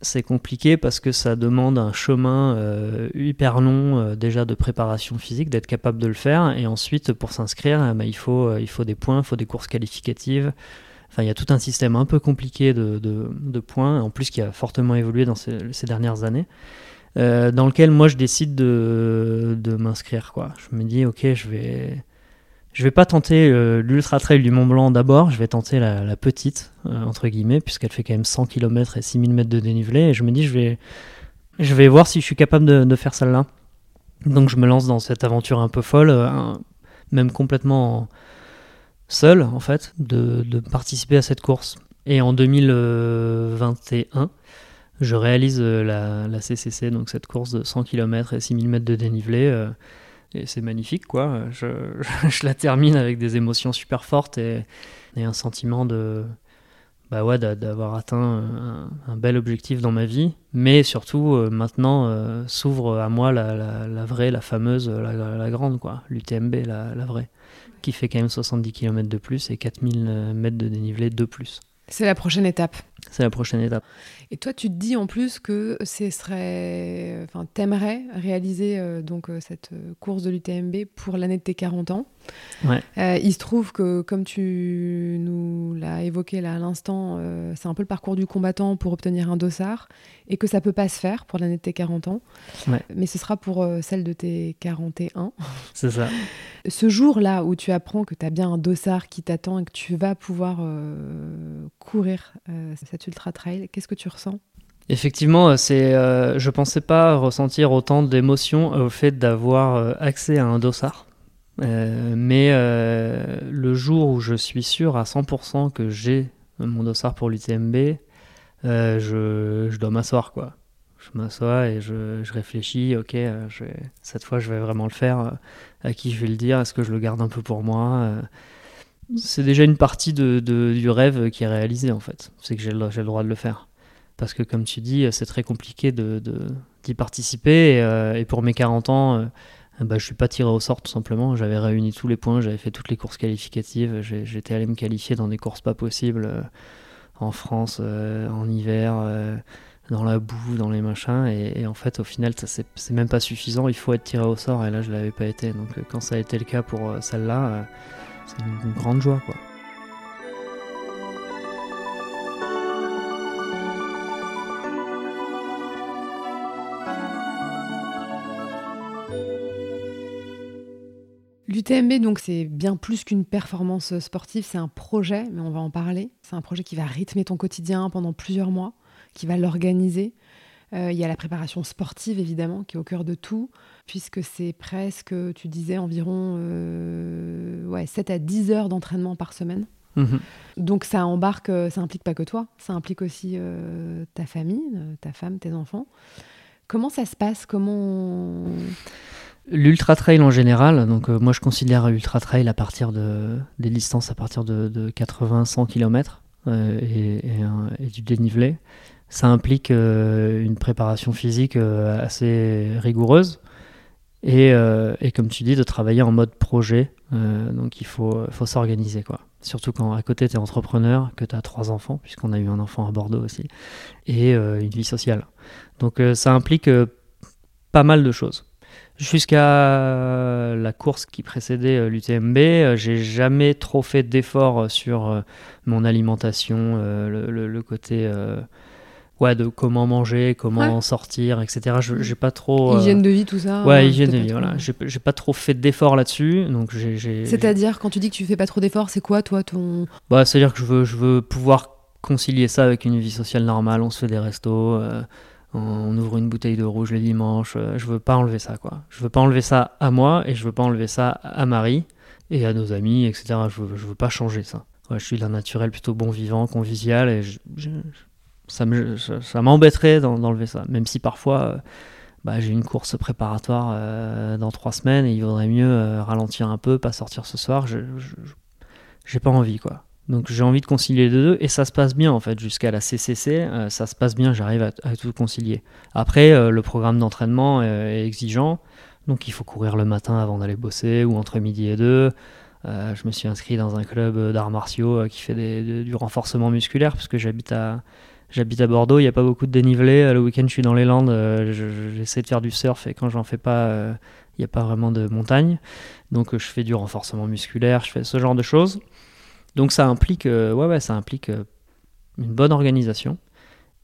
c'est compliqué parce que ça demande un chemin euh, hyper long euh, déjà de préparation physique, d'être capable de le faire. Et ensuite, pour s'inscrire, ben, il, il faut des points, il faut des courses qualificatives. Il y a tout un système un peu compliqué de, points, en plus qui a fortement évolué dans ces, dernières années, dans lequel moi je décide de, m'inscrire. Je me dis, ok, je vais, vais pas tenter l'ultra trail du Mont Blanc d'abord, je vais tenter la, petite, entre guillemets, puisqu'elle fait quand même 100 km et 6000 mètres de dénivelé. Et je me dis, je vais, voir si je suis capable de, de faire celle-là. Donc je me lance dans cette aventure un peu folle, même complètement seul, en fait, de, participer à cette course. Et en 2021, je réalise euh, la, CCC, donc cette course de 100 km et 6000 mètres de dénivelé. Euh, et c'est magnifique, quoi. Je, je, la termine avec des émotions super fortes et, un sentiment de. Bah ouais, d'avoir atteint un, bel objectif dans ma vie. Mais surtout, euh, maintenant, s'ouvre à moi la, vraie, la fameuse, la, grande, quoi. L'UTMB, la, vraie. Qui fait quand même 70 km de plus et 4000 mètres de dénivelé de plus. C'est la prochaine étape. C'est la prochaine étape. Et toi, tu te dis en plus que ce serait, enfin, t'aimerais réaliser euh, donc euh, cette euh, course de l'UTMB pour l'année de tes 40 ans. Ouais. il se trouve que, comme tu nous l'as évoqué là à l'instant, c'est un peu le parcours du combattant pour obtenir un dossard et que ça peut pas se faire pour l'année de tes 40 ans. Ouais. Mais ce sera pour celle de tes 41. C'est ça. Ce jour-là où tu apprends que tu as bien un dossard qui t'attend et que tu vas pouvoir courir cette ultra trail, qu'est-ce que tu Effectivement, euh, c'est, euh, je pensais pas ressentir autant d'émotions au fait d'avoir euh, accès à un dossard. mais le jour où je suis sûr à 100% que j'ai mon dossard pour l'UTMB, je, je, dois m'asseoir quoi. Je m'assois et je, je, réfléchis, ok, cette fois je vais vraiment le faire. À qui je vais le dire Est-ce que je le garde un peu pour moi C'est déjà une partie de, de, du rêve qui est réalisé en fait. C'est que j'ai le, le droit de le faire parce que comme tu dis, c'est très compliqué d'y participer. Euh, et, pour mes 40 ans, euh, bah, je suis pas tiré au sort tout simplement. J'avais réuni tous les points, j'avais fait toutes les courses qualificatives. J'étais allé me qualifier dans des courses pas possibles euh, en France, en hiver, dans la boue, dans les machins. Et, en fait, au final, c'est même pas suffisant. Il faut être tiré au sort. Et là, je l'avais pas été. Donc quand ça a été le cas pour celle-là, c'est une, une grande joie, quoi. L'UTMB, donc, c'est bien plus qu'une performance sportive, c'est un projet, mais on va en parler. C'est un projet qui va rythmer ton quotidien pendant plusieurs mois, qui va l'organiser. Euh, il y a la préparation sportive, évidemment, qui est au cœur de tout, puisque c'est presque, tu disais, environ euh, ouais, 7 à 10 heures d'entraînement par semaine. Mhm. Donc ça embarque, euh, ça implique pas que toi, ça implique aussi ta famille, ta femme, tes enfants. Comment ça se passe? Comment L'ultra trail en général, donc euh, moi je considère l'ultra trail à partir de des distances à partir de, 80-100 km euh, et, du dénivelé. Ça implique euh, une préparation physique assez rigoureuse et, comme tu dis de travailler en mode projet. donc il faut, faut s'organiser quoi. Surtout quand à côté tu es entrepreneur, que tu as trois enfants, puisqu'on a eu un enfant à Bordeaux aussi, et une vie sociale. Donc ça implique pas mal de choses. Jusqu'à la course qui précédait euh, l'UTMB, euh, j'ai jamais trop fait d'efforts euh, sur mon alimentation, le, côté ouais, de comment manger, comment sortir, etc. J'ai pas trop. Hygiène de vie, tout ça. Ouais, hygiène de vie, voilà. J'ai, pas trop fait d'efforts là-dessus. Donc C'est-à-dire, quand tu dis que tu fais pas trop d'efforts, c'est quoi, toi, ton. Bah, c'est-à-dire que je veux, je veux pouvoir concilier ça avec une vie sociale normale. On se fait des restos on ouvre une bouteille de rouge les dimanches. Euh, je veux pas enlever ça, quoi. Je veux pas enlever ça à moi et je veux pas enlever ça à Marie et à nos amis, etc. Je veux, veux pas changer ça. je suis d'un naturel plutôt bon vivant, convivial et ça m'embêterait d'enlever ça. Même si parfois, euh, bah, j'ai une course préparatoire euh, dans trois semaines et il vaudrait mieux ralentir un peu, pas sortir ce soir. Je, j'ai pas envie, quoi. Donc j'ai envie de concilier les deux et ça se passe bien en fait jusqu'à la CCC, euh, ça se passe bien, j'arrive à, tout concilier. Après euh, le programme d'entraînement est, exigeant, donc il faut courir le matin avant d'aller bosser ou entre midi et deux. Euh, je me suis inscrit dans un club d'arts martiaux qui fait du renforcement musculaire parce que j'habite à j'habite à Bordeaux, il n'y a pas beaucoup de dénivelé. Le week-end je suis dans les Landes, j'essaie de faire du surf et quand j'en fais pas, il n'y a pas vraiment de montagne, donc je fais du renforcement musculaire, je fais ce genre de choses. Donc ça implique, euh, ouais, ouais, ça implique euh, une bonne organisation.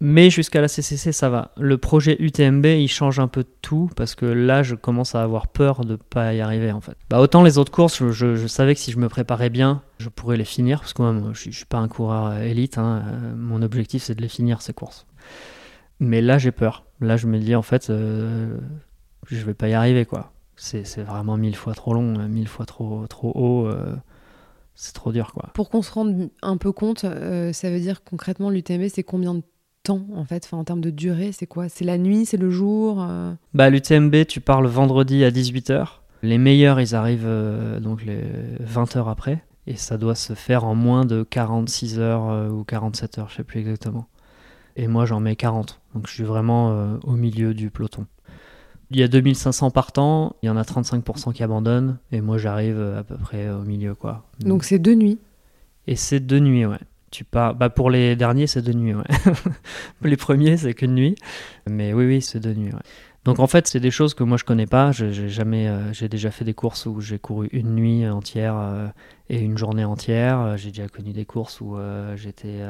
Mais jusqu'à la CCC, ça va. Le projet UTMB, il change un peu tout parce que là, je commence à avoir peur de pas y arriver en fait. Bah, autant les autres courses, je, savais que si je me préparais bien, je pourrais les finir parce que moi, je, ne suis pas un coureur élite. Hein. Euh, mon objectif, c'est de les finir ces courses. Mais là, j'ai peur. Là, je me dis en fait, euh, je vais pas y arriver quoi. C'est vraiment mille fois trop long, mille fois trop, haut. Euh, c'est trop dur quoi. Pour qu'on se rende un peu compte, ça veut dire concrètement l'UTMB, c'est combien de temps en fait enfin, En termes de durée, c'est quoi? C'est la nuit, c'est le jour euh? Bah l'UTMB, tu pars le vendredi à 18h. Les meilleurs, ils arrivent euh, donc les 20 heures après. Et ça doit se faire en moins de 46 heures euh, ou 47 heures, je sais plus exactement. Et moi, j'en mets 40. Donc je suis vraiment au milieu du peloton. Il y a 2500 partants, il y en a 35% qui abandonnent. Et moi, j'arrive à peu près au milieu, quoi. Donc c'est deux nuits Et c'est deux nuits, ouais. Tu pars, bah pour les derniers, c'est de nuit. Ouais. les premiers, c'est qu'une nuit. Mais oui, oui, c'est de nuit. Ouais. Donc en fait, c'est des choses que moi je connais pas. J'ai jamais, euh, j'ai déjà fait des courses où j'ai couru une nuit entière euh, et une journée entière. J'ai déjà connu des courses où euh, j'étais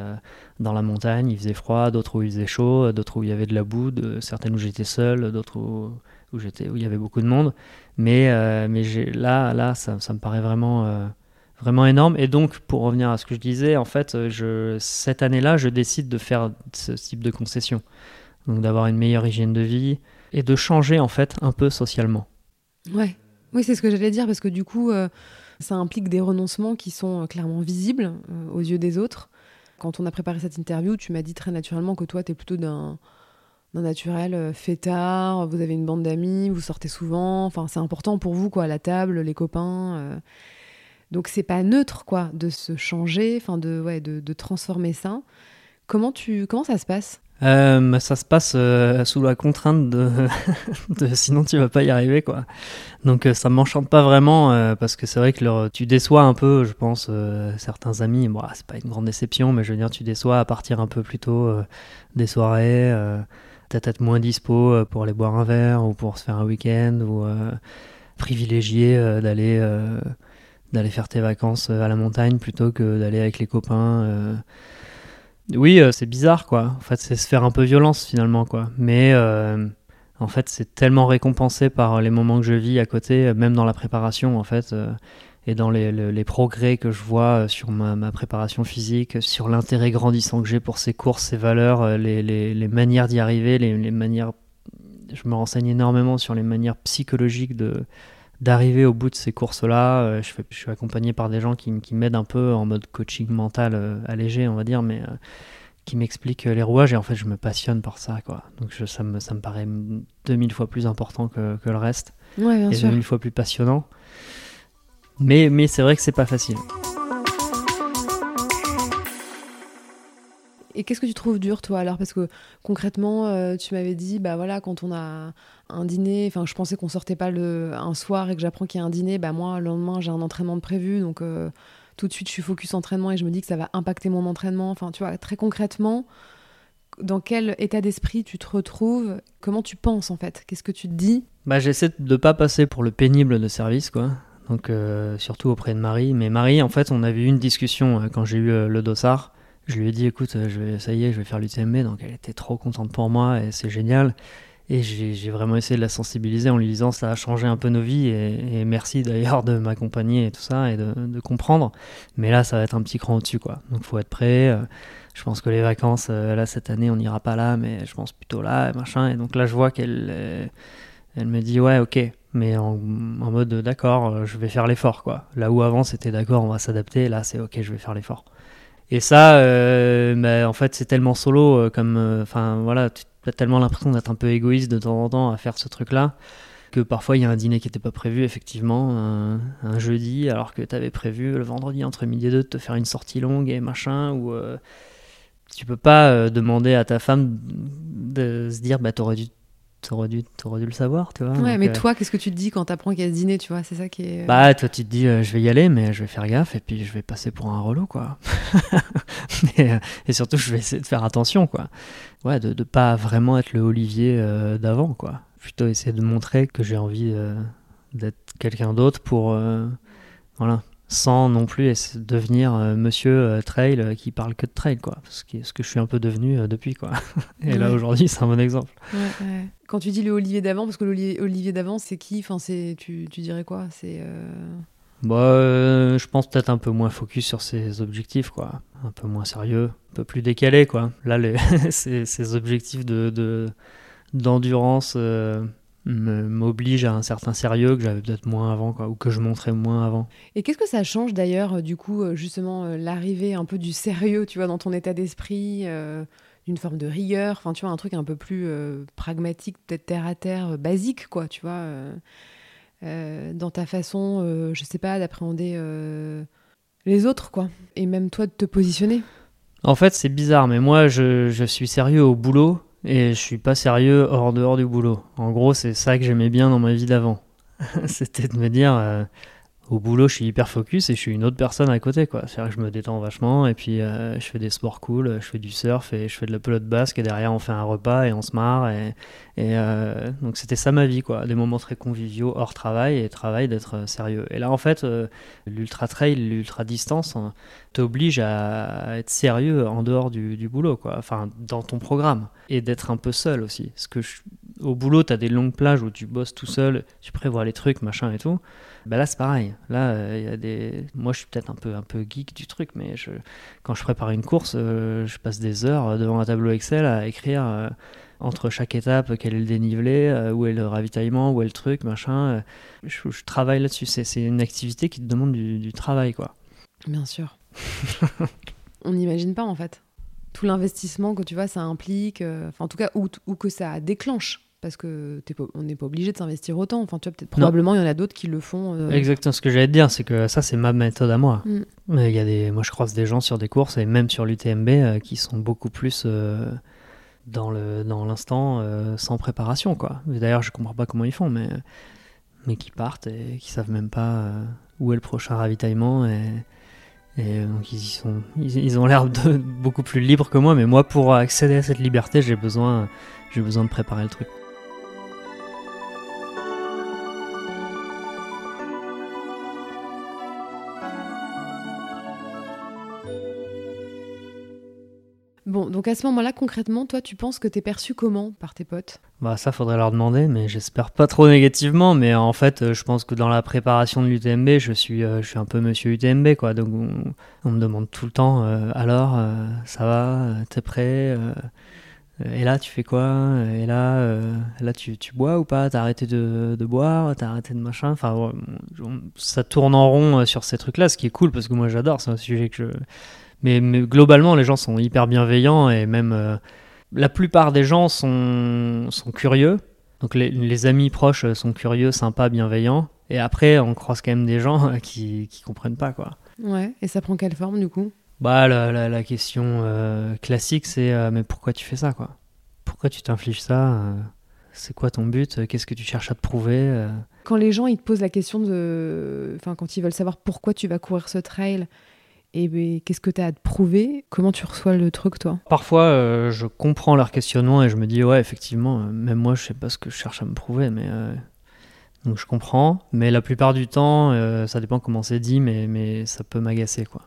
dans la montagne, il faisait froid, d'autres où il faisait chaud, d'autres où il y avait de la boue, certaines où j'étais seul, d'autres où, où j'étais où il y avait beaucoup de monde. Mais mais là, là, ça, ça, me paraît vraiment vraiment énorme. Et donc, pour revenir à ce que je disais, en fait, euh, cette année-là, je décide de faire ce type de concession. Donc, d'avoir une meilleure hygiène de vie et de changer, en fait, un peu socialement. Ouais. Oui, c'est ce que j'allais dire, parce que du coup, euh, ça implique des renoncements qui sont euh, clairement visibles aux yeux des autres. Quand on a préparé cette interview, tu m'as dit très naturellement que toi, tu es plutôt d'un d'un naturel fêtard, vous avez une bande d'amis, vous sortez souvent, enfin c'est important pour vous quoi, la table, les copains. Donc c'est pas neutre quoi de se changer, enfin de, ouais, de, transformer ça. Comment, tu, comment ça se passe? Euh, ça se passe euh, sous la contrainte de, sinon tu vas pas y arriver quoi. Donc euh, ça m'enchante pas vraiment parce que c'est vrai que tu déçois un peu, je pense, certains amis. Bon, c'est pas une grande déception, mais je veux dire tu déçois à partir un peu plus tôt des soirées, peut-être être moins dispo pour aller boire un verre ou pour se faire un week-end ou privilégier d'aller d'aller faire tes vacances euh, à la montagne plutôt que d'aller avec les copains. Euh. Oui, euh, c'est bizarre, quoi. En fait, c'est se faire un peu violence, finalement, quoi. Mais en fait, c'est tellement récompensé par les moments que je vis à côté, même dans la préparation, en fait, et dans les, progrès que je vois sur ma, préparation physique, sur l'intérêt grandissant que j'ai pour ces courses, ces valeurs, les, les manières d'y arriver, les, manières. Je me renseigne énormément sur les manières psychologiques de, d'arriver au bout de ces courses-là. Euh, je, je, suis accompagné par des gens qui, qui m'aident un peu en mode coaching mental euh, allégé, on va dire, mais euh, qui m'expliquent les rouages et en fait je me passionne par ça. Quoi. Donc ça, me, ça me paraît 2000 fois plus important que, que le reste. Ouais, bien et 2000 fois plus passionnant. Mais, mais c'est vrai que c'est pas facile. Et qu'est-ce que tu trouves dur, toi, alors? Parce que concrètement, euh, tu m'avais dit, bah voilà, quand on a un dîner, enfin, je pensais qu'on sortait pas le, un soir et que j'apprends qu'il y a un dîner, bah moi, le lendemain, j'ai un entraînement de prévu, donc euh, tout de suite, je suis focus entraînement et je me dis que ça va impacter mon entraînement. Enfin, tu vois, très concrètement, dans quel état d'esprit tu te retrouves? Comment tu penses, en fait? Qu'est-ce que tu te dis? Bah, j'essaie de pas passer pour le pénible de service, quoi. Donc, euh, surtout auprès de Marie. Mais Marie, en fait, on avait eu une discussion quand j'ai eu le dossard je lui ai dit, écoute, je vais, ça y est, je vais faire l'UTMB. Donc elle était trop contente pour moi et c'est génial. Et j'ai vraiment essayé de la sensibiliser en lui disant ça a changé un peu nos vies et, merci d'ailleurs de m'accompagner et tout ça et de, comprendre. Mais là, ça va être un petit cran au-dessus quoi. Donc faut être prêt. Euh, je pense que les vacances, euh, là cette année, on n'ira pas là, mais je pense plutôt là, et machin. Et donc là, je vois qu'elle euh, elle me dit ouais, ok, mais en, mode d'accord, je vais faire l'effort quoi. Là où avant c'était d'accord, on va s'adapter, là c'est ok, je vais faire l'effort. Et ça, euh, bah, en fait, c'est tellement solo, euh, comme, euh, enfin voilà, tu as tellement l'impression d'être un peu égoïste de temps en temps à faire ce truc-là, que parfois il y a un dîner qui n'était pas prévu, effectivement, un, jeudi, alors que tu avais prévu le vendredi entre midi et deux de te faire une sortie longue et machin, ou tu peux pas demander à ta femme de se dire, bah t'aurais dû T'aurais dû, aurais dû le savoir, tu vois. Ouais, mais euh, toi, qu'est-ce que tu te dis quand t'apprends qu'il y a ce dîner, tu vois C'est ça qui est. Euh, bah, toi, tu te dis, euh, je vais y aller, mais je vais faire gaffe, et puis je vais passer pour un relou, quoi. et surtout, je vais essayer de faire attention, quoi. Ouais, de ne pas vraiment être le Olivier d'avant, quoi. Plutôt essayer de montrer que j'ai envie d'être quelqu'un d'autre pour. voilà. Sans non plus devenir monsieur trail qui parle que de trail, quoi. Ce, qui, ce que je suis un peu devenu depuis, quoi. Et là, aujourd'hui, c'est un bon exemple. Quand tu dis le Olivier d'avant, parce que l'Olivier d'avant, c'est qui? Enfin, tu, tu dirais quoi? C'est bah, euh, je pense peut-être un peu moins focus sur ses objectifs, quoi. Un peu moins sérieux, un peu plus décalé, quoi. Là, les ces, objectifs de, d'endurance euh, m'obligent à un certain sérieux que j'avais peut-être moins avant, quoi, ou que je montrais moins avant. Et qu'est-ce que ça change d'ailleurs, euh, du coup, justement, l'arrivée un peu du sérieux, tu vois, dans ton état d'esprit d'une forme de rigueur, enfin tu vois un truc un peu plus pragmatique, peut-être terre à terre, basique quoi, tu vois. Euh, dans ta façon, euh, je sais pas, d'appréhender euh, les autres, quoi. Et même toi de te positionner? En fait, c'est bizarre, mais moi, je, je, suis sérieux au boulot et je suis pas sérieux hors dehors du boulot. En gros, c'est ça que j'aimais bien dans ma vie d'avant. C'était de me dire, au boulot, je suis hyper focus et je suis une autre personne à côté, quoi. C'est-à-dire que je me détends vachement et puis euh, je fais des sports cool, je fais du surf et je fais de la pelote basque et derrière on fait un repas et on se marre et, euh, donc c'était ça ma vie, quoi. Des moments très conviviaux hors travail et travail d'être euh, sérieux. Et là, en fait, l'ultra trail, l'ultra distance hein, t'oblige à être sérieux en dehors du, du, boulot, quoi. Enfin, dans ton programme et d'être un peu seul aussi. Parce que au boulot, t'as des longues plages où tu bosses tout seul, tu prévois les trucs, machin et tout. Bah là, c'est pareil. Là, euh, il y a des. Moi, je suis peut-être un peu, un peu geek du truc, mais je... quand je prépare une course, euh, je passe des heures devant un tableau Excel à écrire euh, entre chaque étape quel est le dénivelé, où est le ravitaillement, où est le truc, machin. Je, travaille là-dessus. C'est une activité qui te demande du, travail, quoi. Bien sûr. On n'imagine pas, en fait. Tout l'investissement que tu vois, ça implique, enfin, en tout cas, ou, ou que ça déclenche parce que on n'est pas obligé de s'investir autant. Enfin, tu vois, peut-être probablement il y en a d'autres qui le font. Euh. Exactement. Ce que j'allais te dire, c'est que ça, c'est ma méthode à moi. Mm. Mais y a des, moi, je croise des gens sur des courses et même sur l'UTMB euh, qui sont beaucoup plus euh, dans le dans l'instant sans préparation, quoi. D'ailleurs, je comprends pas comment ils font, mais mais qui partent et qui savent même pas où est le prochain ravitaillement et et donc ils, sont, ils, ils ont l'air beaucoup plus libres que moi, mais moi pour accéder à cette liberté, j'ai besoin, j'ai besoin de préparer le truc. Donc à ce moment-là, concrètement, toi, tu penses que t'es perçu comment par tes potes? Bah ça, faudrait leur demander, mais j'espère pas trop négativement. Mais en fait, euh, je pense que dans la préparation de l'UTMB, je suis, euh, je suis un peu Monsieur UTMB, quoi. Donc on, me demande tout le temps, euh, alors, ça va, t'es prêt et là, tu fais quoi? Et là, là tu, bois ou pas? T'as arrêté de, de boire? T'as arrêté de machin? Enfin, ça tourne en rond sur ces trucs-là, ce qui est cool parce que moi j'adore. C'est un sujet que je, mais, globalement, les gens sont hyper bienveillants et même euh, la plupart des gens sont, sont curieux. Donc les, les, amis proches sont curieux, sympas, bienveillants. Et après, on croise quand même des gens qui, qui comprennent pas, quoi. Ouais, et ça prend quelle forme du coup? Bah, la, la, question euh, classique, c'est euh, mais pourquoi tu fais ça, quoi? Pourquoi tu t'infliges ça C'est quoi ton but? Qu'est-ce que tu cherches à te prouver Quand les gens ils te posent la question de. Enfin, quand ils veulent savoir pourquoi tu vas courir ce trail, et ben, qu'est-ce que tu as à te prouver? Comment tu reçois le truc, toi? Parfois, euh, je comprends leur questionnement et je me dis, ouais, effectivement, euh, même moi, je sais pas ce que je cherche à me prouver, mais. Euh, donc je comprends, mais la plupart du temps, ça dépend comment c'est dit, mais, mais ça peut m'agacer, quoi.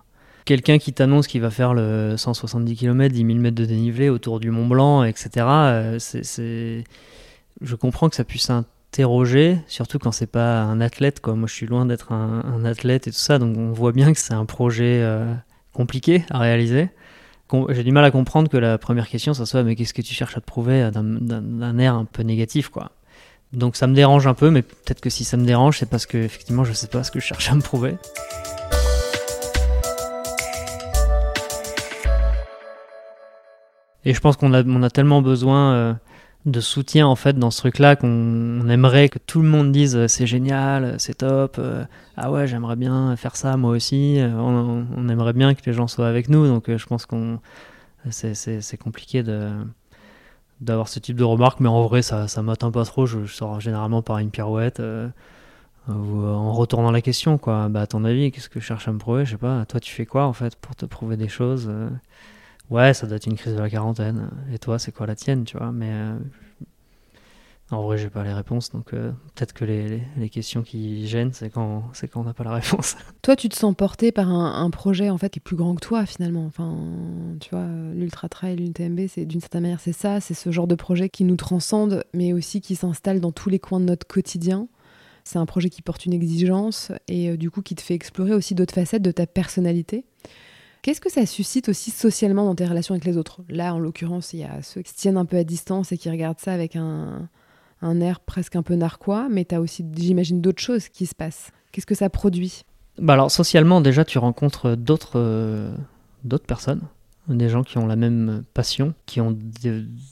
Quelqu'un qui t'annonce qu'il va faire le 170 km, 10 000 mètres de dénivelé autour du Mont Blanc, etc., je comprends que ça puisse interroger, surtout quand c'est pas un athlète. Quoi. Moi, je suis loin d'être un, athlète et tout ça, donc on voit bien que c'est un projet euh, compliqué à réaliser. J'ai du mal à comprendre que la première question, ça soit mais qu'est-ce que tu cherches à te prouver d'un air un peu négatif, quoi. Donc ça me dérange un peu, mais peut-être que si ça me dérange, c'est parce que effectivement, je sais pas ce que je cherche à me prouver. Et je pense qu'on a, on a tellement besoin euh, de soutien en fait dans ce truc-là qu'on aimerait que tout le monde dise euh, c'est génial, euh, c'est top, euh, ah ouais j'aimerais bien faire ça moi aussi, on, aimerait bien que les gens soient avec nous donc je pense qu'on c'est compliqué de d'avoir ce type de remarques mais en vrai ça, ça m'atteint pas trop, je, sors généralement par une pirouette ou en retournant la question quoi, bah à ton avis qu'est-ce que je cherche à me prouver, je sais pas, toi tu fais quoi en fait pour te prouver des choses ouais, ça doit être une crise de la quarantaine. Et toi, c'est quoi la tienne, tu vois? Mais euh, En vrai, j'ai pas les réponses, donc euh, peut-être que les, les, questions qui gênent, c'est quand, c'est quand on n'a pas la réponse. Toi, tu te sens porté par un, projet en fait qui est plus grand que toi finalement. Enfin, tu vois, l'ultra trail, l'UTMB, c'est d'une certaine manière, c'est ça, c'est ce genre de projet qui nous transcende, mais aussi qui s'installe dans tous les coins de notre quotidien. C'est un projet qui porte une exigence et euh, du coup qui te fait explorer aussi d'autres facettes de ta personnalité. Qu'est-ce que ça suscite aussi socialement dans tes relations avec les autres? Là, en l'occurrence, il y a ceux qui se tiennent un peu à distance et qui regardent ça avec un, un air presque un peu narquois, mais tu as aussi, j'imagine, d'autres choses qui se passent. Qu'est-ce que ça produit? Bah Alors, socialement, déjà, tu rencontres d'autres euh, d'autres personnes, des gens qui ont la même passion, qui ont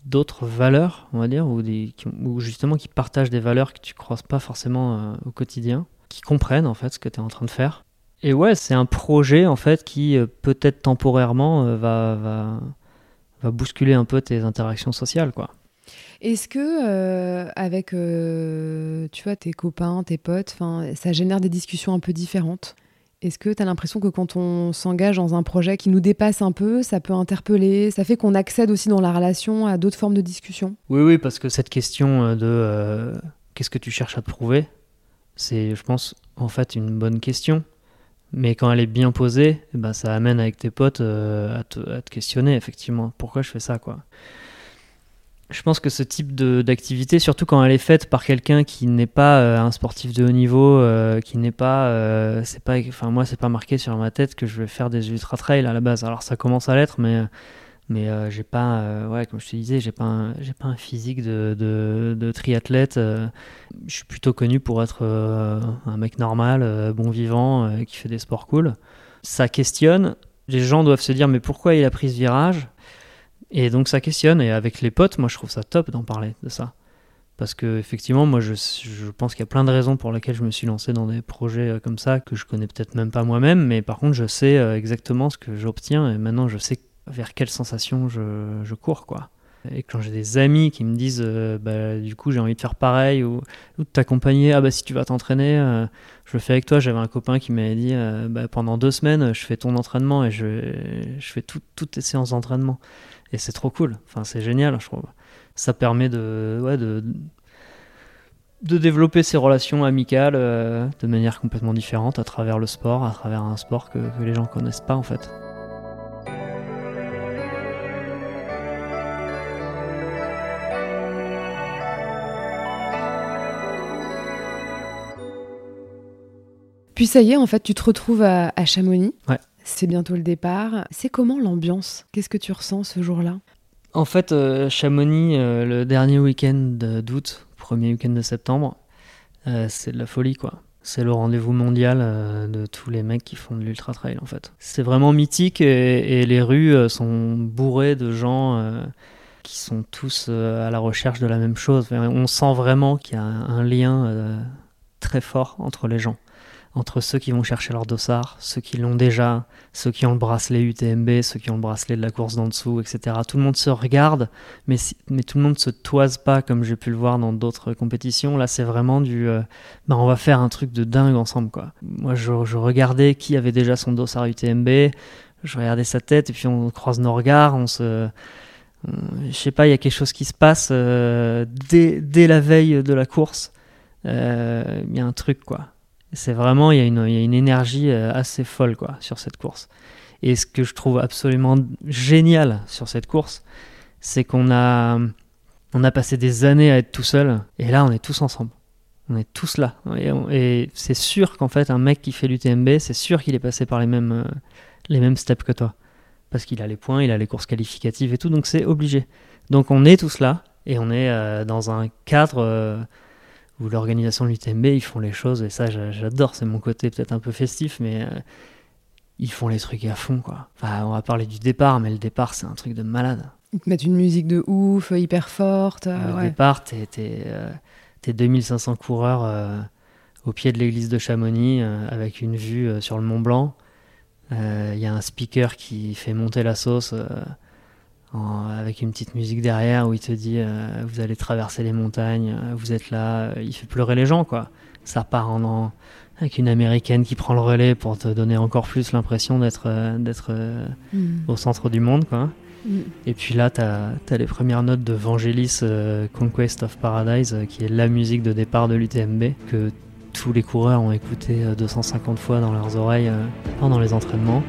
d'autres valeurs, on va dire, ou, des, ou, justement qui partagent des valeurs que tu croises pas forcément euh, au quotidien, qui comprennent en fait ce que tu es en train de faire. Et ouais, c'est un projet en fait qui euh, peut-être temporairement va, va, va bousculer un peu tes interactions sociales, quoi. Est-ce que euh, avec euh, tu vois tes copains, tes potes, ça génère des discussions un peu différentes? Est-ce que tu as l'impression que quand on s'engage dans un projet qui nous dépasse un peu, ça peut interpeller, ça fait qu'on accède aussi dans la relation à d'autres formes de discussion? Oui, oui, parce que cette question euh, de qu'est-ce que tu cherches à te prouver, c'est, je pense, en fait une bonne question. Mais quand elle est bien posée, eh ben, ça amène avec tes potes à te, à, te, questionner, effectivement. Pourquoi je fais ça, quoi? Je pense que ce type d'activité, surtout quand elle est faite par quelqu'un qui n'est pas euh, un sportif de haut niveau, euh, qui n'est pas, euh, c'est pas, enfin moi c'est pas marqué sur ma tête que je vais faire des ultra trails à la base. Alors ça commence à l'être, mais mais j'ai pas, ouais comme je te disais, j'ai pas, j'ai pas un physique de, de, triathlète. je suis plutôt connu pour être un mec normal, bon vivant, qui fait des sports cool. Ça questionne. Les gens doivent se dire mais pourquoi il a pris ce virage? Et donc ça questionne, et avec les potes, moi je trouve ça top d'en parler de ça. Parce que effectivement, moi je, je pense qu'il y a plein de raisons pour lesquelles je me suis lancé dans des projets euh, comme ça que je connais peut-être même pas moi-même, mais par contre je sais euh, exactement ce que j'obtiens et maintenant je sais vers quelle sensation je, cours quoi. Et quand j'ai des amis qui me disent euh, bah, du coup j'ai envie de faire pareil ou, de t'accompagner, ah bah si tu vas t'entraîner, je le fais avec toi. J'avais un copain qui m'avait dit bah, pendant deux semaines je fais ton entraînement et je, fais toutes tes séances d'entraînement. Et c'est trop cool. Enfin, c'est génial, je trouve. Ça permet de, développer ses relations amicales euh, de manière complètement différente à travers le sport, à travers un sport que, que les gens connaissent pas en fait. Puis ça y est, en fait, tu te retrouves à, à Chamonix. Ouais. C'est bientôt le départ. C'est comment l'ambiance? Qu'est-ce que tu ressens ce jour-là? En fait, euh, Chamonix, euh, le dernier week-end d'août, premier week-end de septembre, euh, c'est de la folie, quoi. C'est le rendez-vous mondial de tous les mecs qui font de l'ultra trail, en fait. C'est vraiment mythique et, les rues sont bourrées de gens qui sont tous à la recherche de la même chose. On sent vraiment qu'il y a un lien très fort entre les gens entre ceux qui vont chercher leur dossard, ceux qui l'ont déjà, ceux qui ont le bracelet UTMB, ceux qui ont le bracelet de la course d'en dessous, etc. Tout le monde se regarde, mais, tout le monde se toise pas comme j'ai pu le voir dans d'autres compétitions. Là, c'est vraiment du, euh, bah, on va faire un truc de dingue ensemble, quoi. Moi, je, regardais qui avait déjà son dossard UTMB, je regardais sa tête, et puis on croise nos regards, on se, je sais pas, il y a quelque chose qui se passe euh, dès, la veille de la course. Euh, il y a un truc, quoi c'est vraiment, il y, a une, y, a une énergie euh, assez folle quoi, sur cette course. Et ce que je trouve absolument génial sur cette course, c'est qu'on a, on a passé des années à être tout seul, et là on est tous ensemble. On est tous là. Et, c'est sûr qu'en fait, un mec qui fait l'UTMB, c'est sûr qu'il est passé par les mêmes, euh, les mêmes steps que toi. Parce qu'il a les points, il a les courses qualificatives et tout, donc c'est obligé. Donc on est tous là, et on est euh, dans un cadre où l'organisation de l'UTMB, ils font les choses, et ça j'adore, c'est mon côté peut-être un peu festif, mais euh, ils font les trucs à fond, quoi. Enfin, on va parler du départ, mais le départ, c'est un truc de malade. Ils te mettent une musique de ouf, hyper forte. Euh, le départ, t'es, t'es, 2500 euh, coureurs au pied de l'église de Chamonix, avec une vue sur le Mont Blanc. Il y a un speaker qui fait monter la sauce avec une petite musique derrière où il te dit euh, vous allez traverser les montagnes, euh, vous êtes là, euh, il fait pleurer les gens quoi. Ça part en, avec une américaine qui prend le relais pour te donner encore plus l'impression d'être d'être mm. au centre du monde quoi. Mm. Et puis là, tu as, les premières notes de Vangelis Conquest of Paradise, qui est la musique de départ de l'UTMB, que tous les coureurs ont écouté 250 fois dans leurs oreilles pendant les entraînements.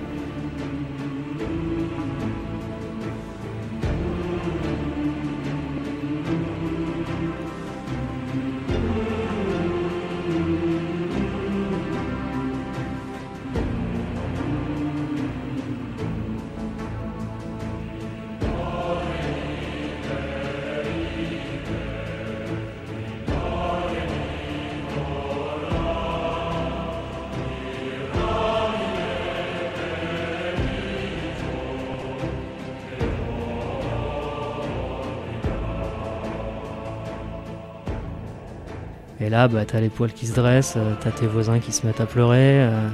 Et là, bah, t'as les poils qui se dressent, euh, t'as tes voisins qui se mettent à pleurer. Euh,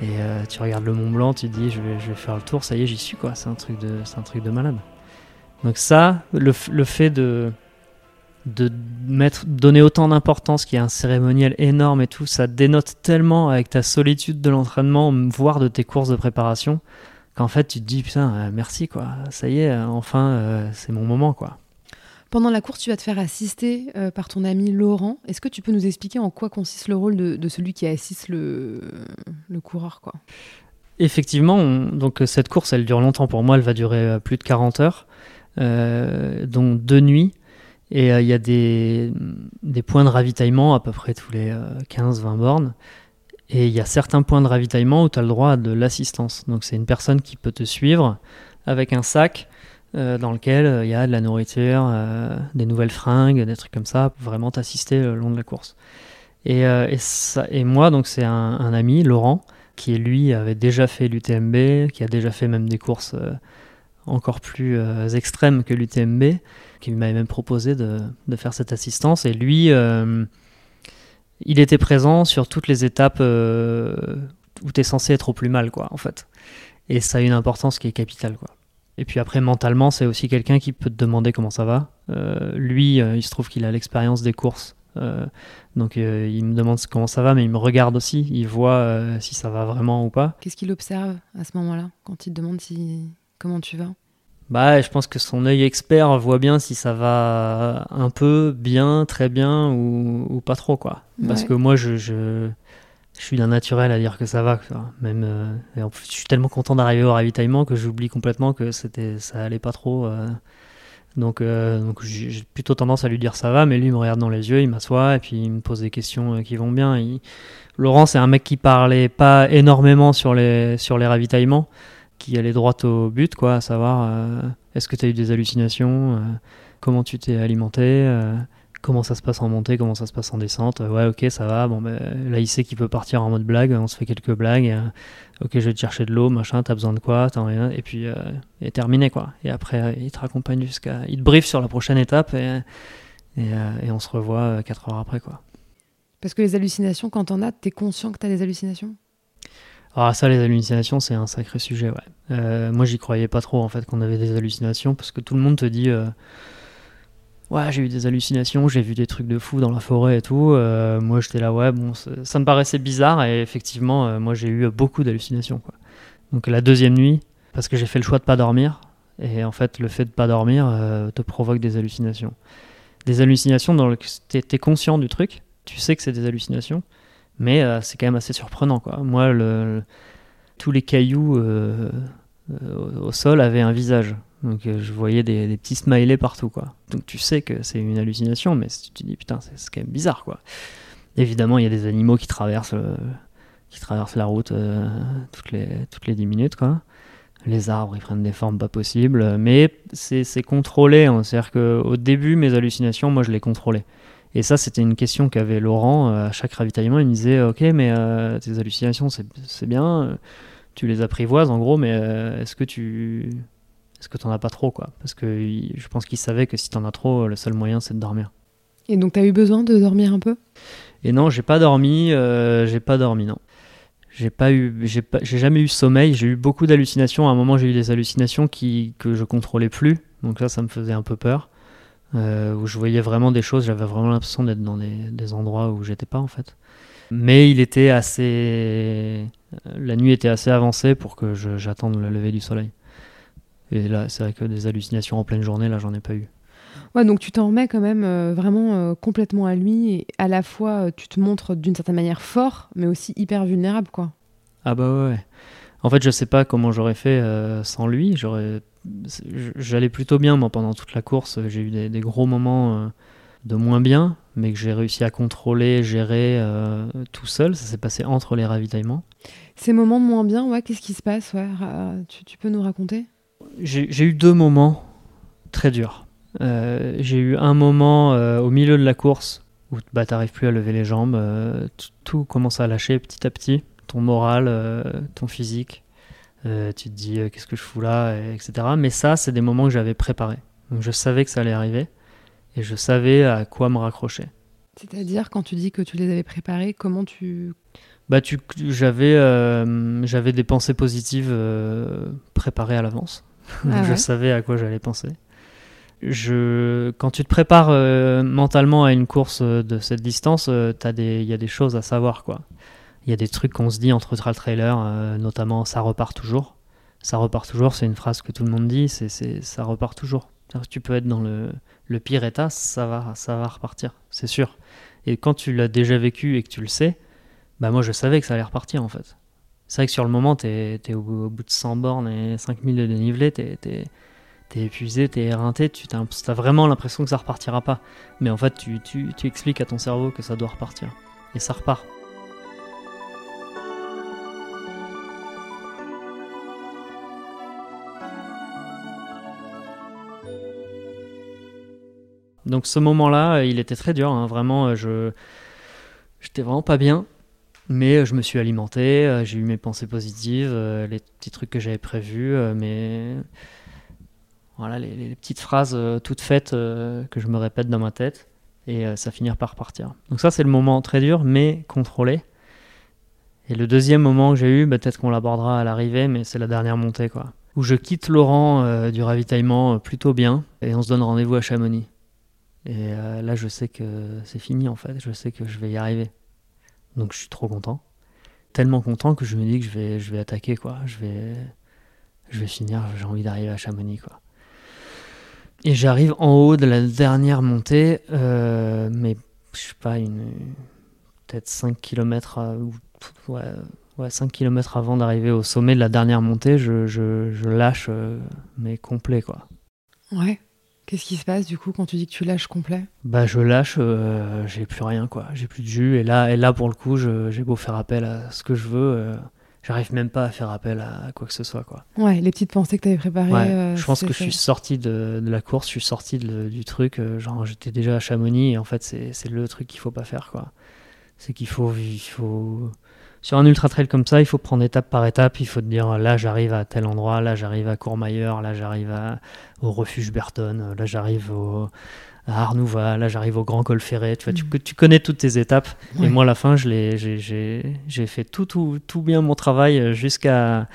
et euh, tu regardes le Mont Blanc, tu te dis, je vais, faire le tour, ça y est, j'y suis, quoi. C'est un, truc de, un truc de malade. Donc, ça, le, le fait de, de mettre, donner autant d'importance, qu'il y a un cérémoniel énorme et tout, ça dénote tellement avec ta solitude de l'entraînement, voire de tes courses de préparation, qu'en fait, tu te dis, putain, merci, quoi. Ça y est, enfin, c'est mon moment, quoi. Pendant la course, tu vas te faire assister euh, par ton ami Laurent. Est-ce que tu peux nous expliquer en quoi consiste le rôle de, celui qui assiste le, coureur Effectivement, donc cette course, elle dure longtemps pour moi, elle va durer euh, plus de 40 heures, euh, donc deux nuits. Et il y a des, des, points de ravitaillement à peu près tous les 15-20 bornes. Et il y a certains points de ravitaillement où tu as le droit de l'assistance. Donc c'est une personne qui peut te suivre avec un sac euh, dans lequel euh, il y a de la nourriture, euh, des nouvelles fringues, des trucs comme ça, pour vraiment t'assister le long de la course. Et, moi, donc c'est un, ami, Laurent, qui lui avait déjà fait l'UTMB, qui a déjà fait même des courses encore plus extrêmes que l'UTMB, qui m'avait même proposé de, de, faire cette assistance. Et lui, il était présent sur toutes les étapes où tu es censé être au plus mal, quoi, en fait. Et ça a une importance qui est capitale, quoi. Et puis après, mentalement, c'est aussi quelqu'un qui peut te demander comment ça va. Euh, lui, euh, il se trouve qu'il a l'expérience des courses. Euh, donc il me demande comment ça va, mais il me regarde aussi. Il voit si ça va vraiment ou pas. Qu'est-ce qu'il observe à ce moment-là, quand il te demande si... comment tu vas? Bah, je pense que son œil expert voit bien si ça va un peu, bien, très bien ou, pas trop, quoi. Parce que moi, je, je suis d'un naturel à dire que ça va. Même, euh, en plus, je suis tellement content d'arriver au ravitaillement que j'oublie complètement que c'était, ça allait pas trop. Euh. donc, euh, j'ai plutôt tendance à lui dire ça va, mais lui il me regarde dans les yeux, il m'assoit et puis il me pose des questions qui vont bien. Laurent, c'est un mec qui parlait pas énormément sur les, sur les ravitaillements, qui allait droit au but, quoi, à savoir est-ce que tu as eu des hallucinations, comment tu t'es alimenté comment ça se passe en montée, comment ça se passe en descente. Ouais, ok, ça va. Bon, ben, là, il sait qu'il peut partir en mode blague. On se fait quelques blagues. Euh, ok, je vais te chercher de l'eau, machin. T'as besoin de quoi? Rien. Et puis, euh, est terminé, quoi. Et après, euh, il te raccompagne jusqu'à. Il te brief sur la prochaine étape et, et, on se revoit 4 heures après, quoi. Parce que les hallucinations, quand t'en as, t'es conscient que t'as des hallucinations? Ah ça, les hallucinations, c'est un sacré sujet, ouais. moi, j'y croyais pas trop, en fait, qu'on avait des hallucinations, parce que tout le monde te dit, ouais, j'ai eu des hallucinations, j'ai vu des trucs de fou dans la forêt et tout. Euh, moi, j'étais là, ouais, bon, ça me paraissait bizarre et effectivement, euh, moi, j'ai eu beaucoup d'hallucinations. Donc la deuxième nuit, parce que j'ai fait le choix de pas dormir, et en fait, le fait de pas dormir euh, te provoque des hallucinations. Des hallucinations dans lesquelles tu es, conscient du truc, tu sais que c'est des hallucinations, mais c'est quand même assez surprenant. Moi, tous les cailloux au sol avaient un visage. Donc euh, je voyais des, petits smileys partout, quoi. Donc tu sais que c'est une hallucination, mais tu te dis putain, c'est quand même bizarre, quoi. Évidemment, il y a des animaux qui traversent, euh, qui traversent la route euh, toutes, les, toutes les 10 minutes, quoi. Les arbres, ils prennent des formes pas possibles, mais c'est contrôlé. Hein. C'est-à-dire qu'au début, mes hallucinations, moi, je les contrôlais. Et ça, c'était une question qu'avait Laurent à chaque ravitaillement. Il me disait Ok, mais tes hallucinations, c'est bien, tu les apprivoises en gros, mais est-ce que tu est-ce que t'en as pas trop, quoi Parce que je pense qu'il savait que si t'en as trop, le seul moyen, c'est de dormir. Et donc, t'as eu besoin de dormir un peu? Et non, j'ai pas dormi, euh, j'ai pas dormi, non. J'ai pas eu, j'ai, jamais eu sommeil, j'ai eu beaucoup d'hallucinations. À un moment, j'ai eu des hallucinations qui, que je contrôlais plus, donc là, ça me faisait un peu peur. Euh, où je voyais vraiment des choses, j'avais vraiment l'impression d'être dans des, endroits où j'étais pas, en fait. Mais il était assez. La nuit était assez avancée pour que j'attende le lever du soleil. Et là, c'est vrai que des hallucinations en pleine journée, là, j'en ai pas eu. Ouais, donc tu t'en remets quand même euh, vraiment euh, complètement à lui et à la fois euh, tu te montres d'une certaine manière fort, mais aussi hyper vulnérable, quoi. Ah bah ouais. ouais. En fait, je sais pas comment j'aurais fait sans lui. J'aurais, j'allais plutôt bien moi pendant toute la course. J'ai eu des, des gros moments de moins bien, mais que j'ai réussi à contrôler, gérer tout seul. Ça s'est passé entre les ravitaillements. Ces moments de moins bien, ouais, qu'est-ce qui se passe? Ouais, tu, tu peux nous raconter? J'ai eu deux moments très durs. Euh, j'ai eu un moment euh, au milieu de la course où bah, tu n'arrives plus à lever les jambes, euh, tout commence à lâcher petit à petit, ton moral, ton physique. tu te dis qu'est-ce que je fous là, etc. Mais ça, c'est des moments que j'avais préparés. Donc je savais que ça allait arriver et je savais à quoi me raccrocher. C'est-à-dire, quand tu dis que tu les avais préparés, comment tu. Bah, tu, j'avais, j'avais des pensées positives préparées à l'avance. Ah je savais à quoi j'allais penser je, quand tu te prépares euh, mentalement à une course euh, de cette distance, euh, il y a des choses à savoir. quoi. Il y a des trucs qu'on se dit entre trail trailer, notamment ça repart toujours. Ça repart toujours, c'est une phrase que tout le monde dit, c'est ça repart toujours. Tu peux être dans le, le, pire état, ça va, ça va repartir, c'est sûr. Et quand tu l'as déjà vécu et que tu le sais, bah moi je savais que ça allait repartir en fait. C'est vrai que sur le moment, tu es, au, bout de 100 bornes et 5000 de dénivelé, tu t'es épuisé, t'es éreinté, tu as, vraiment l'impression que ça repartira pas. Mais en fait, tu, tu, tu, expliques à ton cerveau que ça doit repartir. Et ça repart. Donc ce moment-là, il était très dur. Hein. Vraiment, je j'étais vraiment pas bien. Mais je me suis alimenté, euh, j'ai eu mes pensées positives, euh, les petits trucs que j'avais prévus, euh, mais voilà, les, petites phrases euh, toutes faites euh, que je me répète dans ma tête et euh, ça finit par repartir. Donc ça c'est le moment très dur mais contrôlé. Et le deuxième moment que j'ai eu, bah, peut-être qu'on l'abordera à l'arrivée, mais c'est la dernière montée quoi. Où je quitte Laurent du ravitaillement plutôt bien et on se donne rendez-vous à Chamonix. Et là je sais que c'est fini en fait, je sais que je vais y arriver. Donc je suis trop content. Tellement content que je me dis que je vais, je vais attaquer quoi. Je vais, je vais finir, j'ai envie d'arriver à Chamonix quoi. Et j'arrive en haut de la dernière montée, euh, mais je sais pas, une, peut-être 5 km, ou, ouais, ouais, 5 km avant d'arriver au sommet de la dernière montée, je, je, je lâche, euh, mais complet quoi. Ouais. Qu'est-ce qui se passe du coup quand tu dis que tu lâches complet? Bah je lâche, euh, j'ai plus rien quoi, j'ai plus de jus et là et là pour le coup j'ai beau faire appel à ce que je veux, j'arrive même pas à faire appel à quoi que ce soit quoi. Ouais, les petites pensées que tu avais préparées. Euh, je pense que je suis sorti de, la course, je suis sorti du truc, euh, genre j'étais déjà à Chamonix et en fait c'est le truc qu'il faut pas faire quoi. C'est qu'il faut, il faut sur un ultra trail comme ça, il faut prendre étape par étape, il faut te dire là j'arrive à tel endroit, là j'arrive à Courmayeur, là j'arrive au refuge Berton, là j'arrive à Arnouva, là j'arrive au Grand Col Ferret, tu, vois, tu, mm. tu, connais toutes tes étapes. Et moi, à la fin, j'ai fait tout, tout, tout, bien mon travail euh, jusqu'à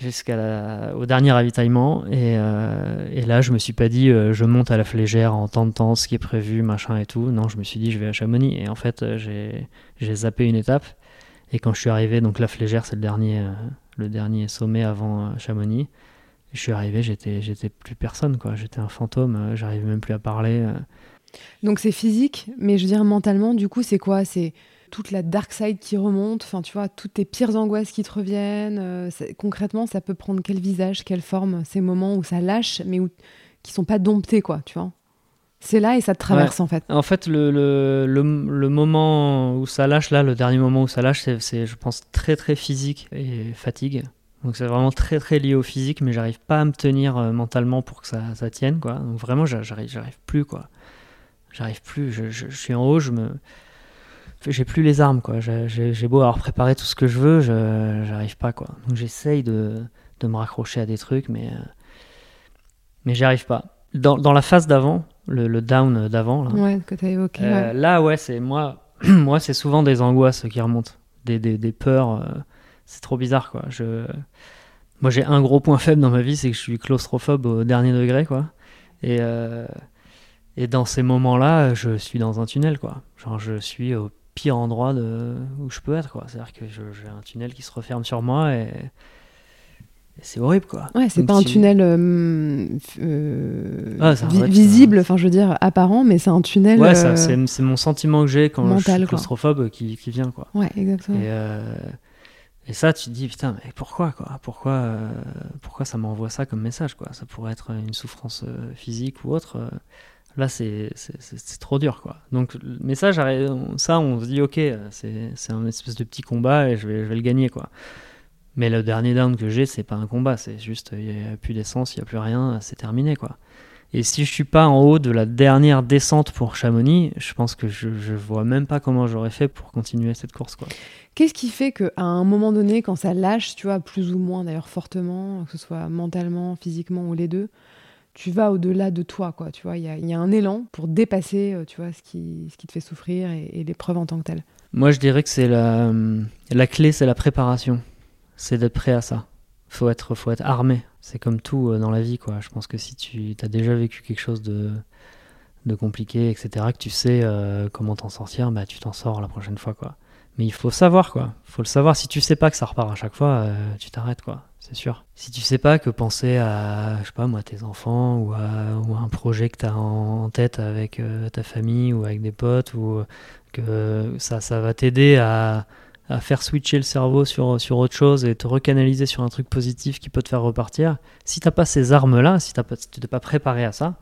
jusqu'au dernier ravitaillement. Et, euh, et, là, je me suis pas dit, euh, je monte à la flégère en temps de temps, ce qui est prévu, machin et tout. Non, je me suis dit, je vais à Chamonix. Et en fait, j'ai zappé une étape. Et quand je suis arrivé, donc la flégère, c'est le dernier, le dernier sommet avant Chamonix je suis arrivé, j'étais, j'étais plus personne, quoi. J'étais un fantôme, euh, j'arrivais même plus à parler. Euh. Donc c'est physique, mais je veux dire mentalement, du coup, c'est quoi? C'est toute la dark side qui remonte, enfin tu vois, toutes tes pires angoisses qui te reviennent. Euh, concrètement, ça peut prendre quel visage, quelle forme Ces moments où ça lâche, mais où, qui sont pas domptés, quoi, tu vois? C'est là et ça te traverse en fait. En fait, le, le, le, moment où ça lâche, là, le dernier moment où ça lâche, c'est, je pense, très très physique et fatigue. Donc c'est vraiment très très lié au physique, mais j'arrive pas à me tenir euh, mentalement pour que ça, ça, tienne, quoi. Donc vraiment, j'arrive, j'arrive plus, quoi. J'arrive plus, je, je, suis en haut, je me... J'ai plus les armes, quoi. J'ai beau avoir préparé tout ce que je veux, j'arrive pas, quoi. Donc j'essaye de, de, me raccrocher à des trucs, mais... Euh, mais j'y arrive pas. Dans, dans la phase d'avant, le, le, down d'avant, là... Ouais, que t'as évoqué, euh, Là, ouais, c'est... Moi, moi c'est souvent des angoisses qui remontent. Des, des, des peurs c'est trop bizarre quoi. Je... Moi j'ai un gros point faible dans ma vie, c'est que je suis claustrophobe au dernier degré quoi. Et, euh, et dans ces moments-là, je suis dans un tunnel quoi. Genre je suis au pire endroit de... où je peux être quoi. C'est-à-dire que j'ai un tunnel qui se referme sur moi et, c'est horrible quoi. Ouais, c'est pas un tu- tunnel euh, euh, Ah, vi- visible, enfin je veux dire apparent, mais c'est un tunnel. Ouais, euh, c'est c'est mon sentiment que j'ai quand je mental, suis quoi. claustrophobe qui, qui vient quoi. Ouais, exactement. Et, euh, et ça, tu te dis, putain, mais pourquoi, quoi? Pourquoi, pourquoi ça m'envoie ça comme message, quoi? Ça pourrait être une souffrance physique ou autre. Là, c'est trop dur, quoi. Donc, le message, ça, on se dit, ok, c'est c'est un espèce de petit combat et je vais, je vais le gagner, quoi. Mais le dernier down que j'ai, c'est pas un combat, c'est juste, il n'y a plus d'essence, il n'y a plus rien, c'est terminé, quoi. Et si je suis pas en haut de la dernière descente pour Chamonix, je pense que je, je vois même pas comment j'aurais fait pour continuer cette course, quoi. Qu'est-ce qui fait qu'à un moment donné, quand ça lâche, tu vois, plus ou moins d'ailleurs fortement, que ce soit mentalement, physiquement ou les deux, tu vas au-delà de toi, quoi. Tu vois, il y a, il y a un élan pour dépasser, euh, tu vois, ce qui, ce qui te fait souffrir et, et l'épreuve en tant que telle. Moi, je dirais que c'est la, hum, la clé, c'est la préparation. C'est d'être prêt à ça. Faut être, faut être armé. C'est comme tout euh, dans la vie, quoi. Je pense que si tu as déjà vécu quelque chose de, de compliqué, etc., que tu sais euh, comment t'en sortir, bah tu t'en sors la prochaine fois, quoi. Mais il faut savoir, quoi. Faut le savoir. Si tu sais pas que ça repart à chaque fois, euh, tu t'arrêtes, quoi. C'est sûr. Si tu sais pas que penser à, je sais pas moi, tes enfants ou à, un projet que tu as en, en tête avec ta famille ou avec des potes ou que ça, ça va t'aider à, à faire switcher le cerveau sur, sur autre chose et te recanaliser sur un truc positif qui peut te faire repartir. Si t'as pas ces armes-là, si t'as pas, si t'es pas préparé à ça,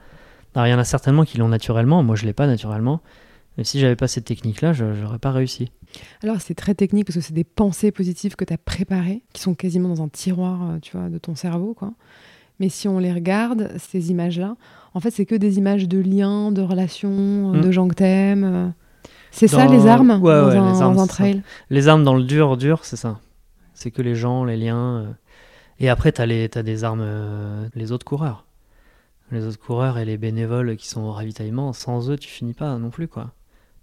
alors il y en a certainement qui l'ont naturellement, moi je l'ai pas naturellement, mais si j'avais pas cette technique-là, je j'aurais pas réussi. Alors, c'est très technique parce que c'est des pensées positives que tu as préparées, qui sont quasiment dans un tiroir, euh, tu vois, de ton cerveau, quoi. Mais si on les regarde, ces images-là, en fait, c'est que des images de liens, de relations, euh, Mm. de gens que t'aimes. C'est ça, les armes Ouais, dans, ouais, un, les armes, dans un c'est ça. trail Les armes dans le dur, dur, c'est ça. C'est que les gens, les liens. euh. Et après, t'as les, t'as des armes, euh, les autres coureurs. Les autres coureurs et les bénévoles qui sont au ravitaillement, sans eux, tu finis pas non plus, quoi.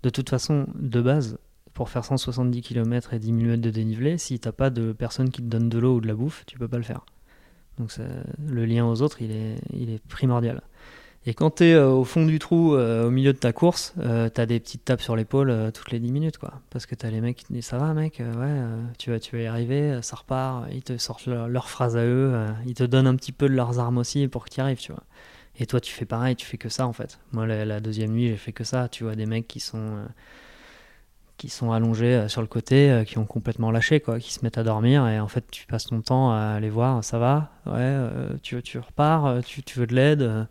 De toute façon, de base, pour faire 170 km et 10 000 mètres de dénivelé, si t'as pas de personne qui te donne de l'eau ou de la bouffe, tu peux pas le faire. Donc ça- le lien aux autres, il est, il est primordial. Et quand tu es au fond du trou, euh, au milieu de ta course, euh, tu as des petites tapes sur l'épaule euh, toutes les 10 minutes. quoi. Parce que tu as les mecs qui te disent Ça va, mec, euh, ouais, euh, tu, vas, tu vas y arriver, euh, ça repart. Ils te sortent leur, leur phrase à eux, euh, ils te donnent un petit peu de leurs armes aussi pour que tu y arrives, tu vois. Et toi, tu fais pareil, tu fais que ça en fait. Moi, la, la deuxième nuit, j'ai fait que ça. Tu vois, des mecs qui sont. euh, qui sont allongés euh, sur le côté, euh, qui ont complètement lâché, quoi, qui se mettent à dormir, et en fait tu passes ton temps à les voir, ça va, ouais, euh, tu, tu repars, euh, tu, tu veux de l'aide, euh,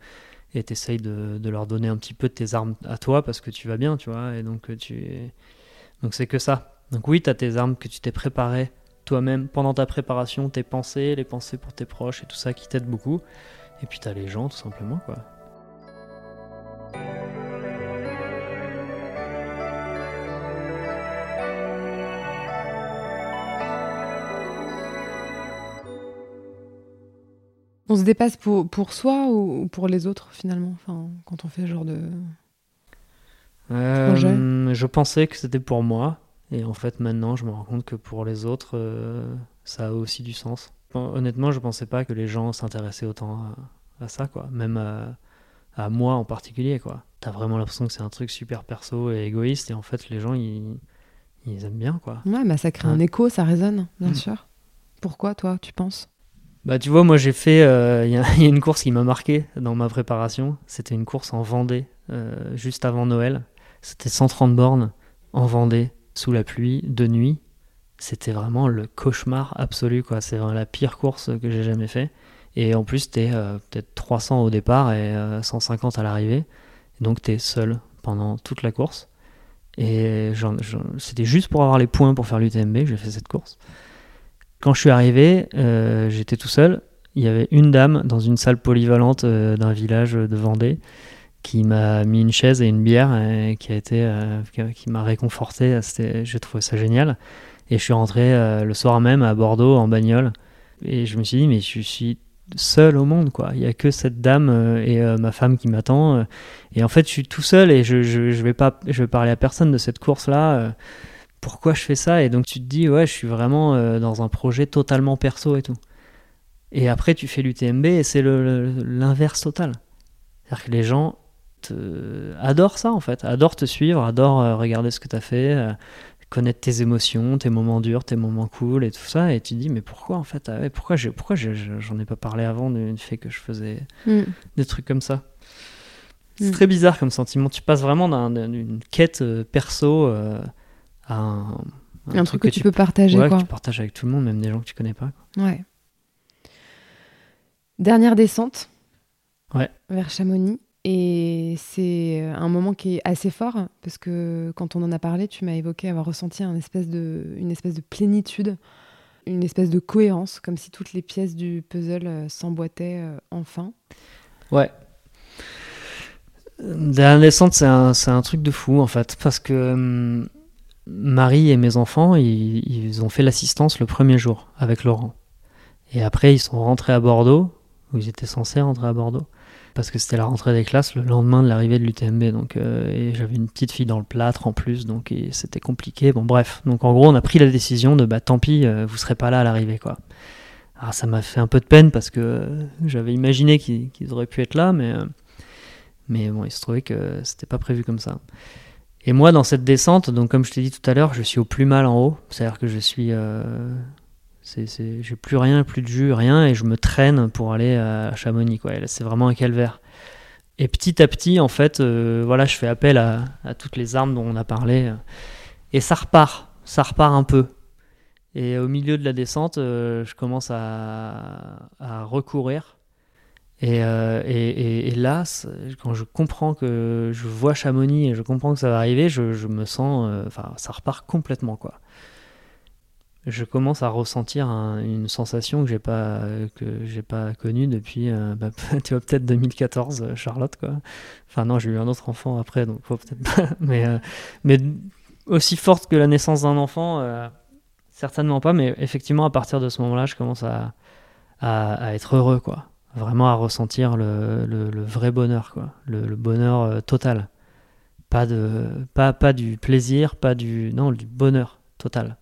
et tu essayes de, de leur donner un petit peu de tes armes à toi parce que tu vas bien, tu vois, et donc euh, tu donc c'est que ça. Donc oui, tu tes armes que tu t'es préparé toi-même pendant ta préparation, tes pensées, les pensées pour tes proches et tout ça qui t'aide beaucoup. Et puis tu as les gens tout simplement quoi. On se dépasse pour, pour soi ou ou pour les autres, finalement, enfin, quand on fait ce genre de... Euh, je pensais que c'était pour moi, et en fait maintenant je me rends compte que pour les autres, euh, ça a aussi du sens. Honnêtement, je pensais pas que les gens s'intéressaient autant à, à ça, quoi. Même à, à moi en particulier, quoi. T'as vraiment l'impression que c'est un truc super perso et égoïste, et en fait les gens ils, ils aiment bien, quoi. Ouais, bah, ça crée Ouais. un écho, ça résonne, bien Mm. sûr. Pourquoi, toi, tu penses? Bah tu vois, moi j'ai fait, euh, il y, a- une course qui m'a marqué dans ma préparation. C'était une course en Vendée, euh, juste avant Noël. C'était 130 bornes en Vendée, sous la pluie, de nuit. C'était vraiment le cauchemar absolu, quoi. C'est vraiment la pire course que j'ai jamais fait. Et en plus, t'es euh, peut-être 300 au départ et euh, 150 à l'arrivée. Donc t'es seul pendant toute la course. Et c'était juste pour avoir les points pour faire l'UTMB j'ai fait cette course. Quand je suis arrivé, euh, j'étais tout seul. Il y avait une dame dans une salle polyvalente euh, d'un village de Vendée qui m'a mis une chaise et une bière et qui a été euh, qui- m'a réconforté. J'ai trouvé ça génial. Et je suis rentré le soir même à Bordeaux en bagnole. Et je me suis dit, mais je suis seul au monde. Il y a que cette dame et ma femme qui m'attend. et en fait, je suis tout seul et je, je, je vais vais parler à personne de cette course-là. euh. Pourquoi je fais ça Et donc tu te dis, ouais, je suis vraiment euh, dans un projet totalement perso et tout. Et après, tu fais l'UTMB et c'est l'inverse total. C'est-à-dire que les gens te- adorent ça, en fait. Adorent te suivre, adorent euh, regarder ce que tu as fait, euh, connaître tes émotions, tes moments durs, tes moments cool et tout ça. Et tu te dis, mais pourquoi en fait ah Pourquoi j'en pourquoi j'en ai pas parlé avant du fait que je faisais mm. des trucs comme ça? C'est mm. très bizarre comme sentiment. Tu passes vraiment d'une quête perso euh, à un, un, truc, que, tu peux partager. Ouais, quoi. que tu partages avec tout le monde, même des gens que tu connais pas. Ouais. Dernière descente. Ouais. Vers Chamonix. Et c'est un moment qui est assez fort parce que quand on en a parlé, tu m'as évoqué avoir ressenti un espèce de, une espèce de plénitude, une espèce de cohérence, comme si toutes les pièces du puzzle euh, s'emboîtaient euh, enfin. Ouais. La naissance, c'est un, un, truc de fou en fait, parce que hum, Marie et mes enfants, ils, ils ont fait l'assistance le premier jour avec Laurent. Et après, ils sont rentrés à Bordeaux, où ils étaient censés rentrer à Bordeaux parce que c'était la rentrée des classes le lendemain de l'arrivée de l'UTMB. Donc, euh, et j'avais une petite fille dans le plâtre en plus, donc c'était compliqué. Bon, bref. Donc, en gros, on a pris la décision de bah tant pis, euh, vous serez pas là à l'arrivée, quoi. Alors, ça m'a fait un peu de peine parce que euh, j'avais imaginé qu'ils auraient pu être là, mais, mais bon, il se trouvait que c'était pas prévu comme ça. Et moi, dans cette descente, donc comme je t'ai dit tout à l'heure, je suis au plus mal en haut. C'est-à-dire que je suis c'est, j'ai plus rien, plus de jus, rien, et je me traîne pour aller à Chamonix. C'est vraiment un calvaire. Et petit à petit, en fait, euh, voilà, je fais appel à, toutes les armes dont on a parlé, et ça repart, ça repart un peu. Et au milieu de la descente, euh, je commence à, recourir. Euh, et, et, là, quand je comprends que je vois Chamonix et je comprends que ça va arriver, je, me sens, enfin, ça repart complètement, quoi. Je commence à ressentir une sensation que j'ai pas que j'ai pas connue depuis euh, bah, tu vois peut-être 2014 euh, Charlotte quoi. Enfin non j'ai eu un autre enfant après donc peut-être pas. Mais euh, mais aussi forte que la naissance d'un enfant certainement pas mais effectivement à partir de ce moment-là je commence à, à, être heureux quoi vraiment à ressentir le, le, vrai bonheur quoi le, bonheur total pas de pas pas du plaisir pas du non du bonheur total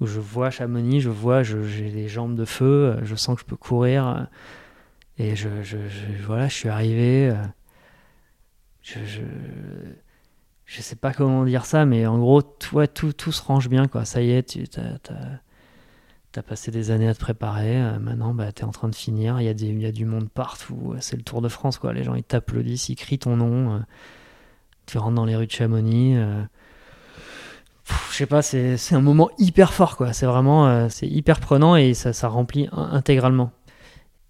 où je vois Chamonix, je vois, j'ai les jambes de feu, je sens que je peux courir. Et je, je, voilà, je suis arrivé. Je, je, je, sais pas comment dire ça, mais en gros, tout, tout, tout se range bien, quoi. Ça y est, tu as, passé des années à te préparer. Maintenant, bah, tu es en train de finir. Il y, a du monde partout. C'est le Tour de France. Les gens, ils t'applaudissent, ils crient ton nom. Tu rentres dans les rues de Chamonix je sais pas, c'est un moment hyper fort. C'est vraiment, euh, hyper prenant et ça, ça remplit intégralement.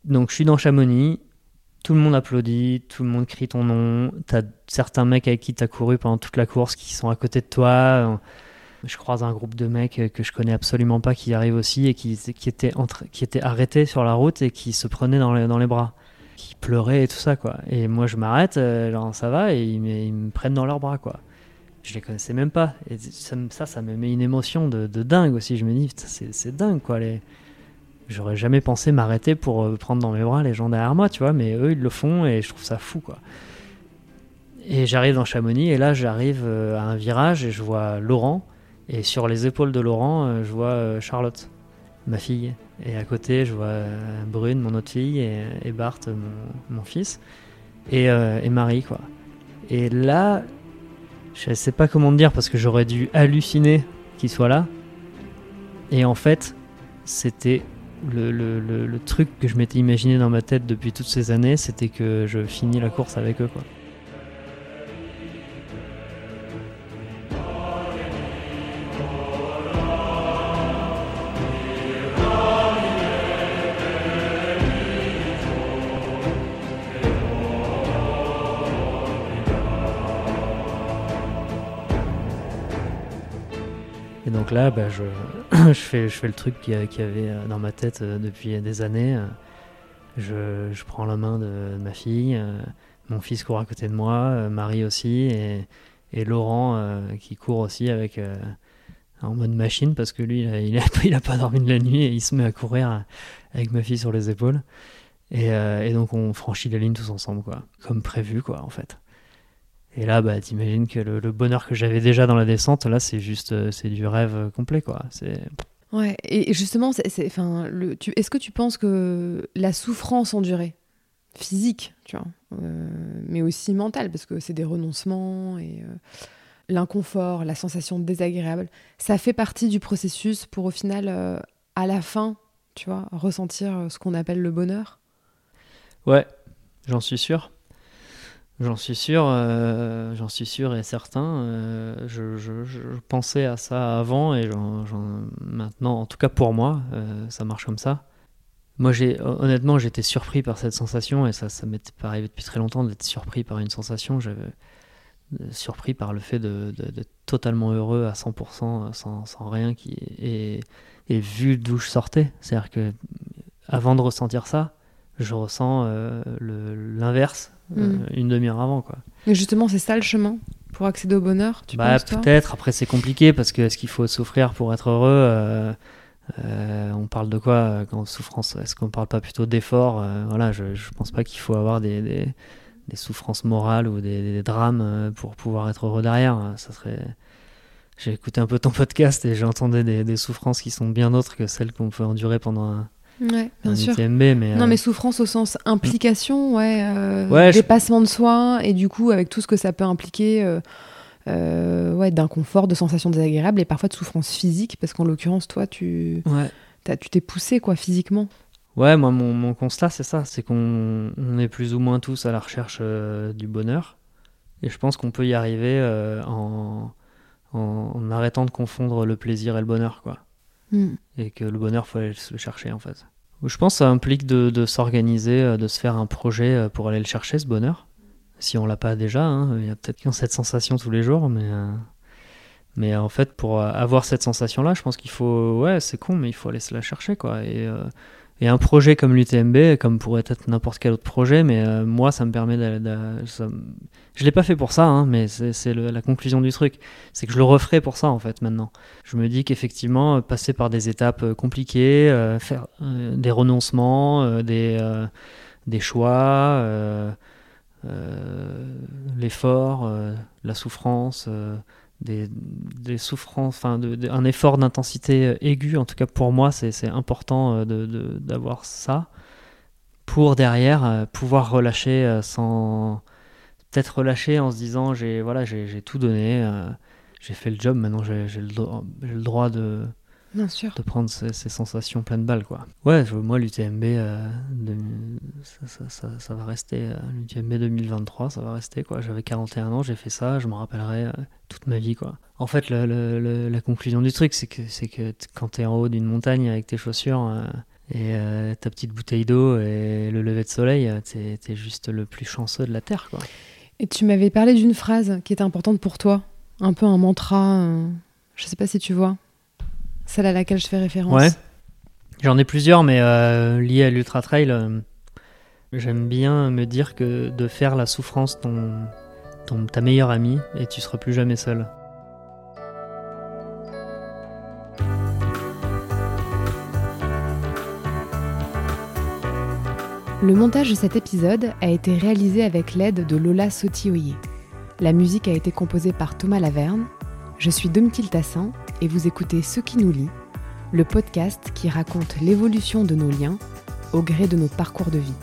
Donc je suis dans Chamonix, tout le monde applaudit, tout le monde crie ton nom. T'as certains mecs avec qui t'as couru pendant toute la course qui sont à côté de toi. Je croise un groupe de mecs que je connais absolument pas qui arrivent aussi et qui, étaient, qui étaient arrêtés sur la route et qui se prenaient dans les, dans les bras. Qui pleuraient et tout ça, quoi. Et moi je m'arrête, euh, genre ça va, et ils, me prennent dans leurs bras, quoi je les connaissais même pas. Et ça, ça, me met une émotion de, dingue aussi. Je me dis, c'est dingue quoi. J'aurais jamais pensé m'arrêter pour euh, prendre dans mes bras les gens derrière moi, tu vois, mais eux ils le font et je trouve ça fou quoi. Et j'arrive dans Chamonix et là j'arrive euh, à un virage et je vois Laurent et sur les épaules de Laurent euh, je vois Charlotte, ma fille. Et à côté je vois Brune, mon autre fille, et, Bart, mon, fils, et, Marie quoi. Et là je sais pas comment dire parce que j'aurais dû halluciner qu'il soit là. Et en fait, c'était le, le, le, truc que je m'étais imaginé dans ma tête depuis toutes ces années, c'était que je finis la course avec eux. Quoi. Là, bah, je, je, fais, je fais le truc qu'il y avait euh, dans ma tête euh, depuis des années. Je, je prends la main de ma fille, euh, mon fils court à côté de moi, Marie aussi, et, et Laurent qui court aussi avec en mode machine parce que lui, il a, il a, pas dormi de la nuit et il se met à courir avec ma fille sur les épaules. Et, et donc on franchit la ligne tous ensemble, quoi, comme prévu, quoi, en fait. Et là, bah, t'imagines que le, bonheur que j'avais déjà dans la descente, là, c'est juste, euh, c'est du rêve complet, quoi. C'est. Ouais, et justement, enfin, le, est-ce que tu penses que la souffrance endurée, physique, tu vois, euh, mais aussi mentale, parce que c'est des renoncements et euh, l'inconfort, la sensation désagréable, ça fait partie du processus pour au final, euh, à la fin, tu vois, ressentir euh, ce qu'on appelle le bonheur? Ouais, j'en suis sûr. J'en suis sûr, euh, j'en suis sûr et certain. je, pensais à ça avant et maintenant, en tout cas pour moi, ça marche comme ça. Moi, honnêtement, j'étais surpris par cette sensation et ça, ça m'était pas arrivé depuis très longtemps d'être surpris par une sensation. J'avais surpris par le fait d'être totalement heureux à 100% sans, sans rien qui est, et, vu d'où je sortais. C'est-à-dire que avant de ressentir ça, je ressens euh, l'inverse euh, mm. une demi-heure avant. Quoi. Et justement, c'est ça le chemin pour accéder au bonheur tu bah, Peut-être, après c'est compliqué parce que est-ce qu'il faut souffrir pour être heureux euh, on parle de quoi quand souffrance Est-ce qu'on parle pas plutôt d'effort Voilà, je, je pense pas qu'il faut avoir des des souffrances morales ou des, drames pour pouvoir être heureux derrière. Ça serait. J'ai écouté un peu ton podcast et j'ai entendu des, souffrances qui sont bien autres que celles qu'on peut endurer pendant un, ouais, bien sûr. mais, non, euh, mais souffrance au sens implication, ouais, euh, dépassement de soi, et du coup, avec tout ce que ça peut impliquer, ouais, d'inconfort, de sensations désagréables, et parfois de souffrance physique, parce qu'en l'occurrence, toi, tu tu t'es poussé, quoi, physiquement. Ouais, moi, mon, constat, c'est ça. C'est qu'on est plus ou moins tous à la recherche euh, du bonheur. Et je pense qu'on peut y arriver euh, en, en, arrêtant de confondre le plaisir et le bonheur, quoi. Hmm. Et que le bonheur, faut aller le chercher, en fait. Je pense que ça implique de, s'organiser, euh, de se faire un projet pour aller le chercher, ce bonheur. Si on l'a pas déjà, hein, il y a peut-être qui ont cette sensation tous les jours, mais... Mais en fait, pour avoir cette sensation-là, je pense qu'il faut... Ouais, c'est con, mais il faut aller se la chercher, quoi. Et... Et un projet comme l'UTMB, comme pourrait être n'importe quel autre projet, mais euh, moi, ça me permet de. je ne l'ai pas fait pour ça, hein, mais c'est la conclusion du truc. C'est que je le referai pour ça, en fait, maintenant. Je me dis qu'effectivement, euh, passer par des étapes euh, compliquées, faire des renoncements, des, des choix, l'effort, la souffrance des, souffrances, enfin un effort d'intensité euh, aiguë, en tout cas pour moi c'est important euh, d'avoir ça pour derrière euh, pouvoir relâcher sans peut-être relâcher en se disant j'ai voilà j'ai tout donné, j'ai fait le job, maintenant j'ai le, le, droit de, Bien sûr. De prendre ces, sensations pleines balles, quoi. Ouais, moi, l'UTMB, euh, ça, va rester. Euh, L'UTMB 2023, ça va rester, quoi. J'avais 41 ans, j'ai fait ça, je me rappellerai euh, toute ma vie, quoi. En fait, la conclusion du truc, c'est que, que quand t'es en haut d'une montagne avec tes chaussures et ta petite bouteille d'eau et le lever de soleil, t'es es juste le plus chanceux de la Terre, quoi. Et tu m'avais parlé d'une phrase qui était importante pour toi, un peu un mantra, je sais pas si tu vois celle à laquelle je fais référence. Ouais. J'en ai plusieurs, mais euh, liées à l'ultra trail, euh, j'aime bien me dire que de faire la souffrance ton, ton, ta meilleure amie et tu seras plus jamais seul. Le montage de cet épisode a été réalisé avec l'aide de Lola Sotioye. La musique a été composée par Thomas Laverne. Je suis Domitil Tassin et vous écoutez Ce qui nous lie, le podcast qui raconte l'évolution de nos liens au gré de nos parcours de vie.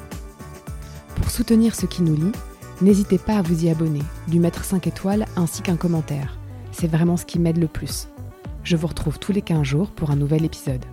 Pour soutenir Ce qui nous lie, n'hésitez pas à vous y abonner, lui mettre 5 étoiles ainsi qu'un commentaire. C'est vraiment ce qui m'aide le plus. Je vous retrouve tous les 15 jours pour un nouvel épisode.